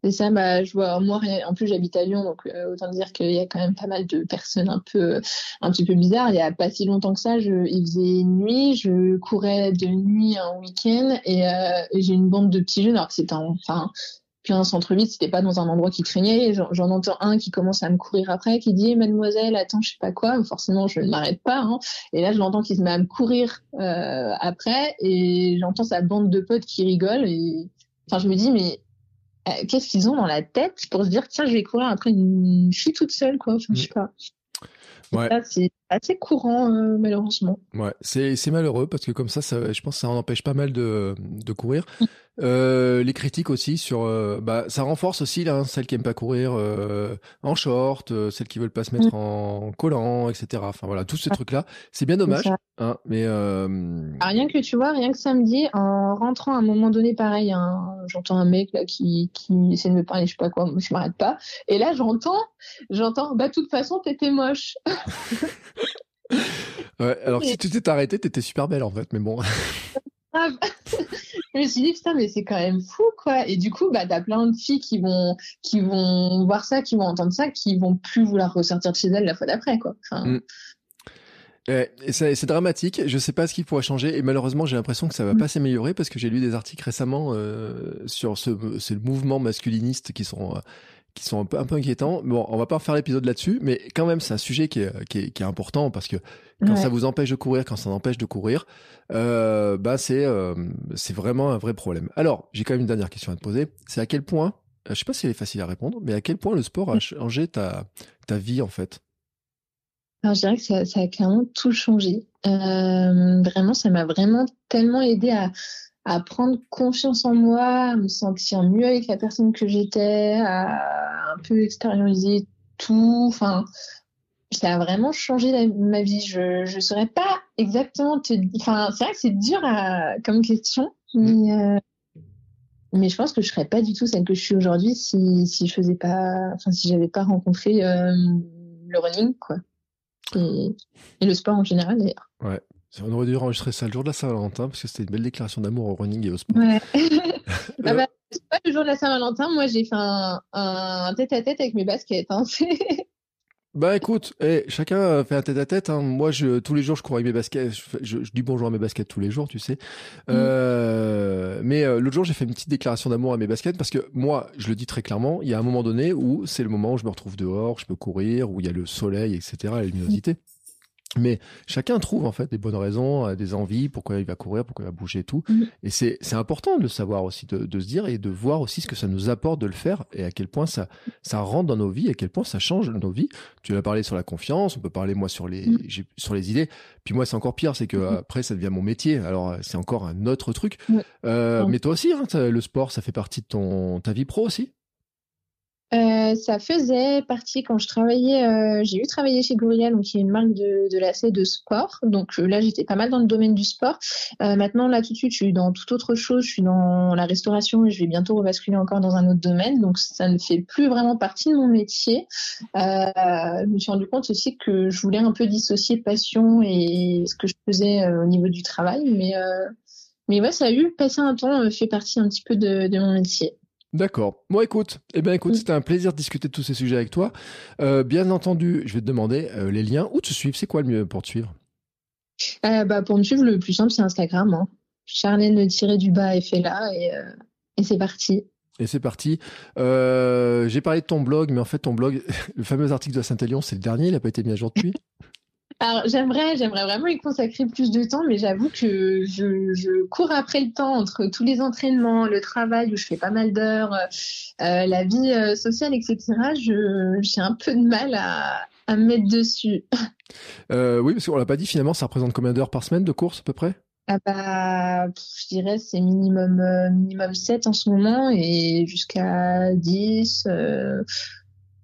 C'est ça, bah, je vois, moi, en plus, j'habite à Lyon, donc euh, autant dire qu'il y a quand même pas mal de personnes un peu, un petit peu bizarres. Il y a pas si longtemps que ça, je, il faisait nuit, je courais de nuit un week-end et, euh, j'ai une bande de petits jeunes, alors que c'était enfin, un centre-ville, c'était pas dans un endroit qui craignait. J'en entends un qui commence à me courir après, qui dit "Mademoiselle, attends, je sais pas quoi." Forcément, je ne m'arrête pas. Hein. Et là, je l'entends qui se met à me courir euh, après, et j'entends sa bande de potes qui rigolent. Et enfin, je me dis, mais euh, qu'est-ce qu'ils ont dans la tête pour se dire tiens je vais courir après une fille toute seule quoi. Enfin, je sais pas. Ouais. Assez courant euh, malheureusement ouais c'est malheureux parce que comme ça, ça je pense que ça en empêche pas mal de, de courir mm. Euh, les critiques aussi sur, euh, bah, ça renforce aussi là, celles qui aiment pas courir en short, celles qui veulent pas se mettre mm. en collant, etc. Enfin voilà, tous ces trucs-là, c'est bien dommage. Hein, mais ah, rien que tu vois, rien que samedi, en rentrant à un moment donné, pareil, hein, j'entends un mec là qui, qui essaie de me parler, je sais pas quoi, je m'arrête pas. Et là, j'entends, j'entends, bah de toute façon, t'étais moche. ouais, alors si tu t'es arrêté, t'étais super belle en fait, mais bon. je me suis dit putain mais c'est quand même fou quoi et du coup bah t'as plein de filles qui vont qui vont voir ça qui vont entendre ça qui vont plus vouloir ressortir de chez elles la fois d'après quoi enfin... Mm. c'est dramatique. Je sais pas ce qui pourrait changer et malheureusement j'ai l'impression que ça va mm. pas s'améliorer parce que j'ai lu des articles récemment euh, sur ce, ce mouvement masculiniste qui sont euh, qui sont un peu, un peu inquiétants. Bon, on va pas faire l'épisode là-dessus, mais quand même, c'est un sujet qui est, qui est, qui est important parce que quand ça vous empêche de courir, quand ça empêche de courir, euh, bah c'est euh, c'est vraiment un vrai problème. Alors, j'ai quand même une dernière question à te poser. C'est à quel point, euh, je sais pas si elle est facile à répondre, mais à quel point le sport a changé ta, ta vie en fait? Alors, je dirais que ça, ça a clairement tout changé. Euh, vraiment, ça m'a vraiment tellement aidé à, à prendre confiance en moi, à me sentir mieux avec la personne que j'étais, à un peu extérioriser tout. Enfin, ça a vraiment changé ma vie. Je ne saurais pas exactement te Enfin, c'est vrai que c'est dur à, comme question, mais, euh, mais je pense que je serais pas du tout celle que je suis aujourd'hui si, si je faisais pas, enfin, si j'avais pas rencontré euh, le running, quoi. Et, et, le sport en général, d'ailleurs. Ouais. On aurait dû enregistrer ça le jour de la Saint-Valentin parce que c'était une belle déclaration d'amour au running et au sport. Ouais. ah bah, pas le jour de la Saint-Valentin, moi j'ai fait un, tête-à-tête avec mes baskets. Hein. bah écoute, eh, chacun fait un tête-à-tête. hein. Moi, je, tous les jours, je cours avec mes baskets. Je, dis bonjour à mes baskets tous les jours, tu sais. Mm. Euh, mais euh, l'autre jour, j'ai fait une petite déclaration d'amour à mes baskets parce que moi, je le dis très clairement, il y a un moment donné où c'est le moment où je me retrouve dehors, je peux courir, où il y a le soleil, etc., la luminosité. Mais chacun trouve en fait des bonnes raisons, euh, des envies, pourquoi il va courir, pourquoi il va bouger et tout. Mhm. Et c'est c'est important de le savoir aussi, de, de se dire et de voir aussi ce que ça nous apporte de le faire et à quel point ça ça rentre dans nos vies, à quel point ça change nos vies. Tu as parlé sur la confiance, on peut parler moi sur les Mhm. sur les idées. Puis moi c'est encore pire, c'est que Mhm. après ça devient mon métier. Alors euh, c'est encore un autre truc. Euh, mais toi aussi, hein, le sport, ça fait partie de ton ta vie pro aussi? Euh, ça faisait partie quand je travaillais, euh, j'ai eu travaillé chez Gorilla, donc qui est une marque de, de lacets de sport. Donc euh, là, j'étais pas mal dans le domaine du sport. Euh, maintenant, là, tout de suite, je suis dans toute autre chose. Je suis dans la restauration et je vais bientôt rebasculer encore dans un autre domaine. Donc ça ne fait plus vraiment partie de mon métier. Euh, je me suis rendu compte aussi que je voulais un peu dissocier passion et ce que je faisais au niveau du travail. Mais, mais ouais, ça a eu, passé un temps, fait partie un petit peu de, de mon métier. D'accord. Bon, écoute, eh ben, écoute, Mm. c'était un plaisir de discuter de tous ces sujets avec toi. Euh, bien entendu, je vais te demander euh, les liens où te suivre. C'est quoi le mieux pour te suivre? Euh, bah, pour me suivre, le plus simple, c'est Instagram. Hein. Charlène tiré du bas et fait là et, et c'est parti. Et c'est parti. J'ai parlé de ton blog, mais en fait, ton blog, le fameux article de Saint-Élion, c'est le dernier. Il n'a pas été mis à jour depuis? Alors j'aimerais, j'aimerais vraiment y consacrer plus de temps, mais j'avoue que je, je cours après le temps entre tous les entraînements, le travail où je fais pas mal d'heures, euh, la vie euh, sociale, etc. Je j'ai un peu de mal à, à me mettre dessus. Euh, oui, parce qu'on l'a pas dit. Finalement, ça représente combien d'heures par semaine de course à peu près? Ah bah, je dirais c'est minimum minimum 7 en ce moment et jusqu'à 10 euh,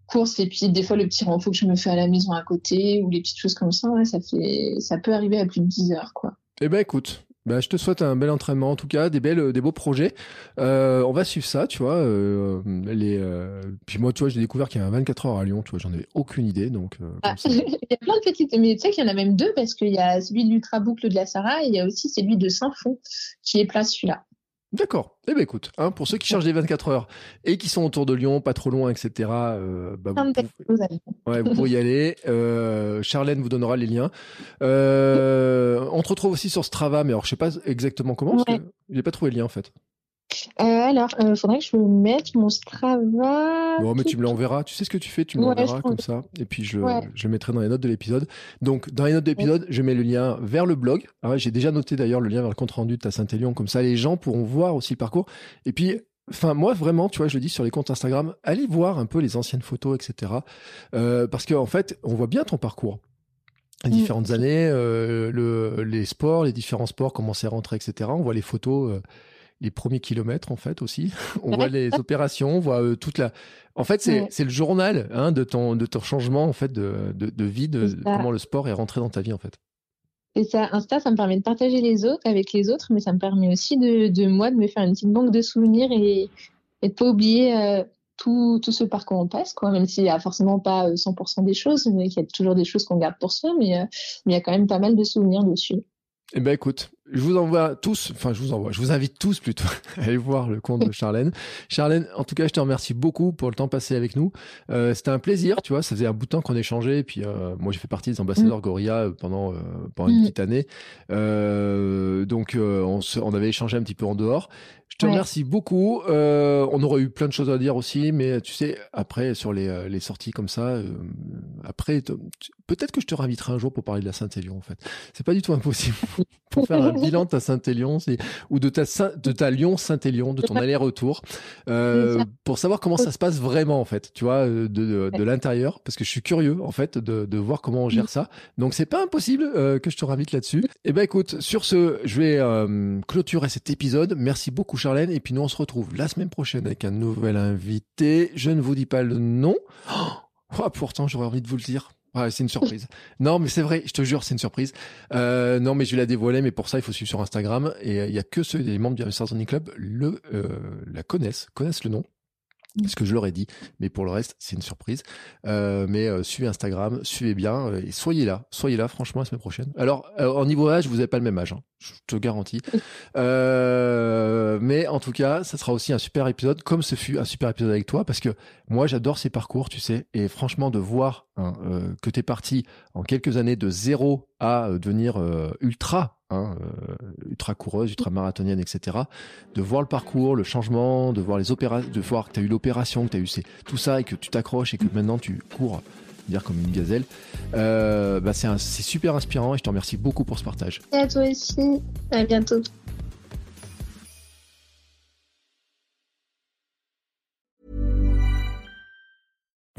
courses et puis des fois le petit renfort que je me fais à la maison à côté ou les petites choses comme ça, ouais, ça fait ça peut arriver à plus de 10 heures quoi. Eh ben, écoute. Ben, je te souhaite un bel entraînement, en tout cas, des belles, des beaux projets. Euh, on va suivre ça, tu vois. euh, les, euh, Puis moi, tu vois, j'ai découvert qu'il y a un 24 heures à Lyon, tu vois, j'en avais aucune idée, donc. euh, Ah, il y a plein de petites, mais tu sais qu'il y en a même deux parce qu'il y a celui de l'ultra boucle de la Sarah et il y a aussi celui de Saint-Fond qui est place celui-là. D'accord. Eh ben écoute, hein, pour ceux qui cherchent les 24 heures et qui sont autour de Lyon, pas trop loin, etc. euh, bah, vous, pouvez, ouais, vous y aller. Euh, Charlène vous donnera les liens. Euh, on te retrouve aussi sur Strava, mais alors je sais pas exactement comment, parce Ouais. que j'ai pas trouvé le lien en fait. Euh, alors, il faudrait que je mette mon Strava. Bon, mais tu me l'enverras. Tu sais ce que tu fais, tu me Ouais, l'enverras comme ça. Et puis je, le- Ouais. je mettrai dans les notes de l'épisode. Donc, dans les notes de l'épisode, je mets le lien vers le blog. Ah j'ai déjà noté d'ailleurs le lien vers le compte rendu de ta Saint-Élion. Comme ça, les gens pourront voir aussi le parcours. Et puis, enfin, moi, vraiment, tu vois, je le dis sur les comptes Instagram, allez voir un peu les anciennes photos, etc. Euh, parce qu'en fait, on voit bien ton parcours. Les Mm. différentes années, euh, le, les sports, les différents sports, comment c'est rentré, etc. On voit les photos, euh, les premiers kilomètres en fait aussi. On voit les opérations, on voit euh, toute la. En fait, c'est Ouais. le journal hein, de ton de ton changement en fait de de, de vie, de, comment le sport est rentré dans ta vie en fait. Et ça, Insta, ça me permet de partager les autres avec les autres, mais ça me permet aussi de, de moi de me faire une petite banque de souvenirs et, et de pas oublier euh, tout, tout ce par quoi on passe, quoi. Même s'il y a forcément pas euh, 100% des choses, mais qu'il y a toujours des choses qu'on garde pour soi, mais euh, mais il y a quand même pas mal de souvenirs dessus. Eh ben écoute, je vous envoie tous, enfin je vous envoie, je vous invite tous plutôt à aller voir le compte de Charlène. Charlène, en tout cas, je te remercie beaucoup pour le temps passé avec nous. Euh, C'était un plaisir, tu vois, ça faisait un bout de temps qu'on échangeait, et puis euh, moi j'ai fait partie des ambassadeurs Gorilla euh, pendant euh, pendant une Mm. petite année, donc on, se- on avait échangé un petit peu en dehors. Je te Ouais. remercie beaucoup. Euh, on aurait eu plein de choses à dire aussi, mais tu sais, après sur les, les sorties comme ça, euh, après peut-être que je te réinviterai un jour pour parler de la Saint-Élion en fait. C'est pas du tout impossible pour faire un bilan de ta Saint-Élion ou de ta Saint- de ta Lyon Saint-Élion, de ton aller-retour, euh, pour savoir comment ça se passe vraiment en fait, tu vois, euh, de, de, de l'intérieur, parce que je suis curieux en fait de, de voir comment on gère ça. Donc c'est pas impossible euh, que je te réinvite là-dessus. Et ben écoute, sur ce, je vais euh, clôturer cet épisode. Merci beaucoup Charlène, et puis nous on se retrouve la semaine prochaine avec un nouvel invité. Je ne vous dis pas le nom. Oh, pourtant j'aurais envie de vous le dire. Ouais, c'est une surprise. non, mais c'est vrai, je te jure, c'est une surprise. Euh, non, mais je vais la dévoiler, mais pour ça, il faut suivre sur Instagram. Et euh, il y a que ceux des membres du Running Club le, euh, la connaissent, connaissent le nom. Parce que je leur ai dit, mais pour le reste, c'est une surprise. Euh, mais euh, suivez Instagram, suivez bien et soyez là, soyez là, franchement, la semaine prochaine. Alors, euh, en niveau âge, vous n'avez pas le même âge, hein, je te garantis. Euh, mais en tout cas, ça sera aussi un super épisode, comme ce fut un super épisode avec toi, parce que moi, j'adore ces parcours, tu sais, et franchement, de voir hein, euh, que tu es parti en quelques années de zéro à euh, devenir ultra, hein, ultra coureuse, ultra marathonienne, etc. De voir le parcours, le changement, de voir les opérations, de voir que tu as eu l'opération, que tu as eu tout ça et que tu t'accroches et que maintenant tu cours dire comme une gazelle. Euh, bah, c'est super inspirant et je te remercie beaucoup pour ce partage. Et à toi aussi. À bientôt.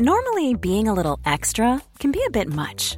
Normally, being a little extra can be a bit much,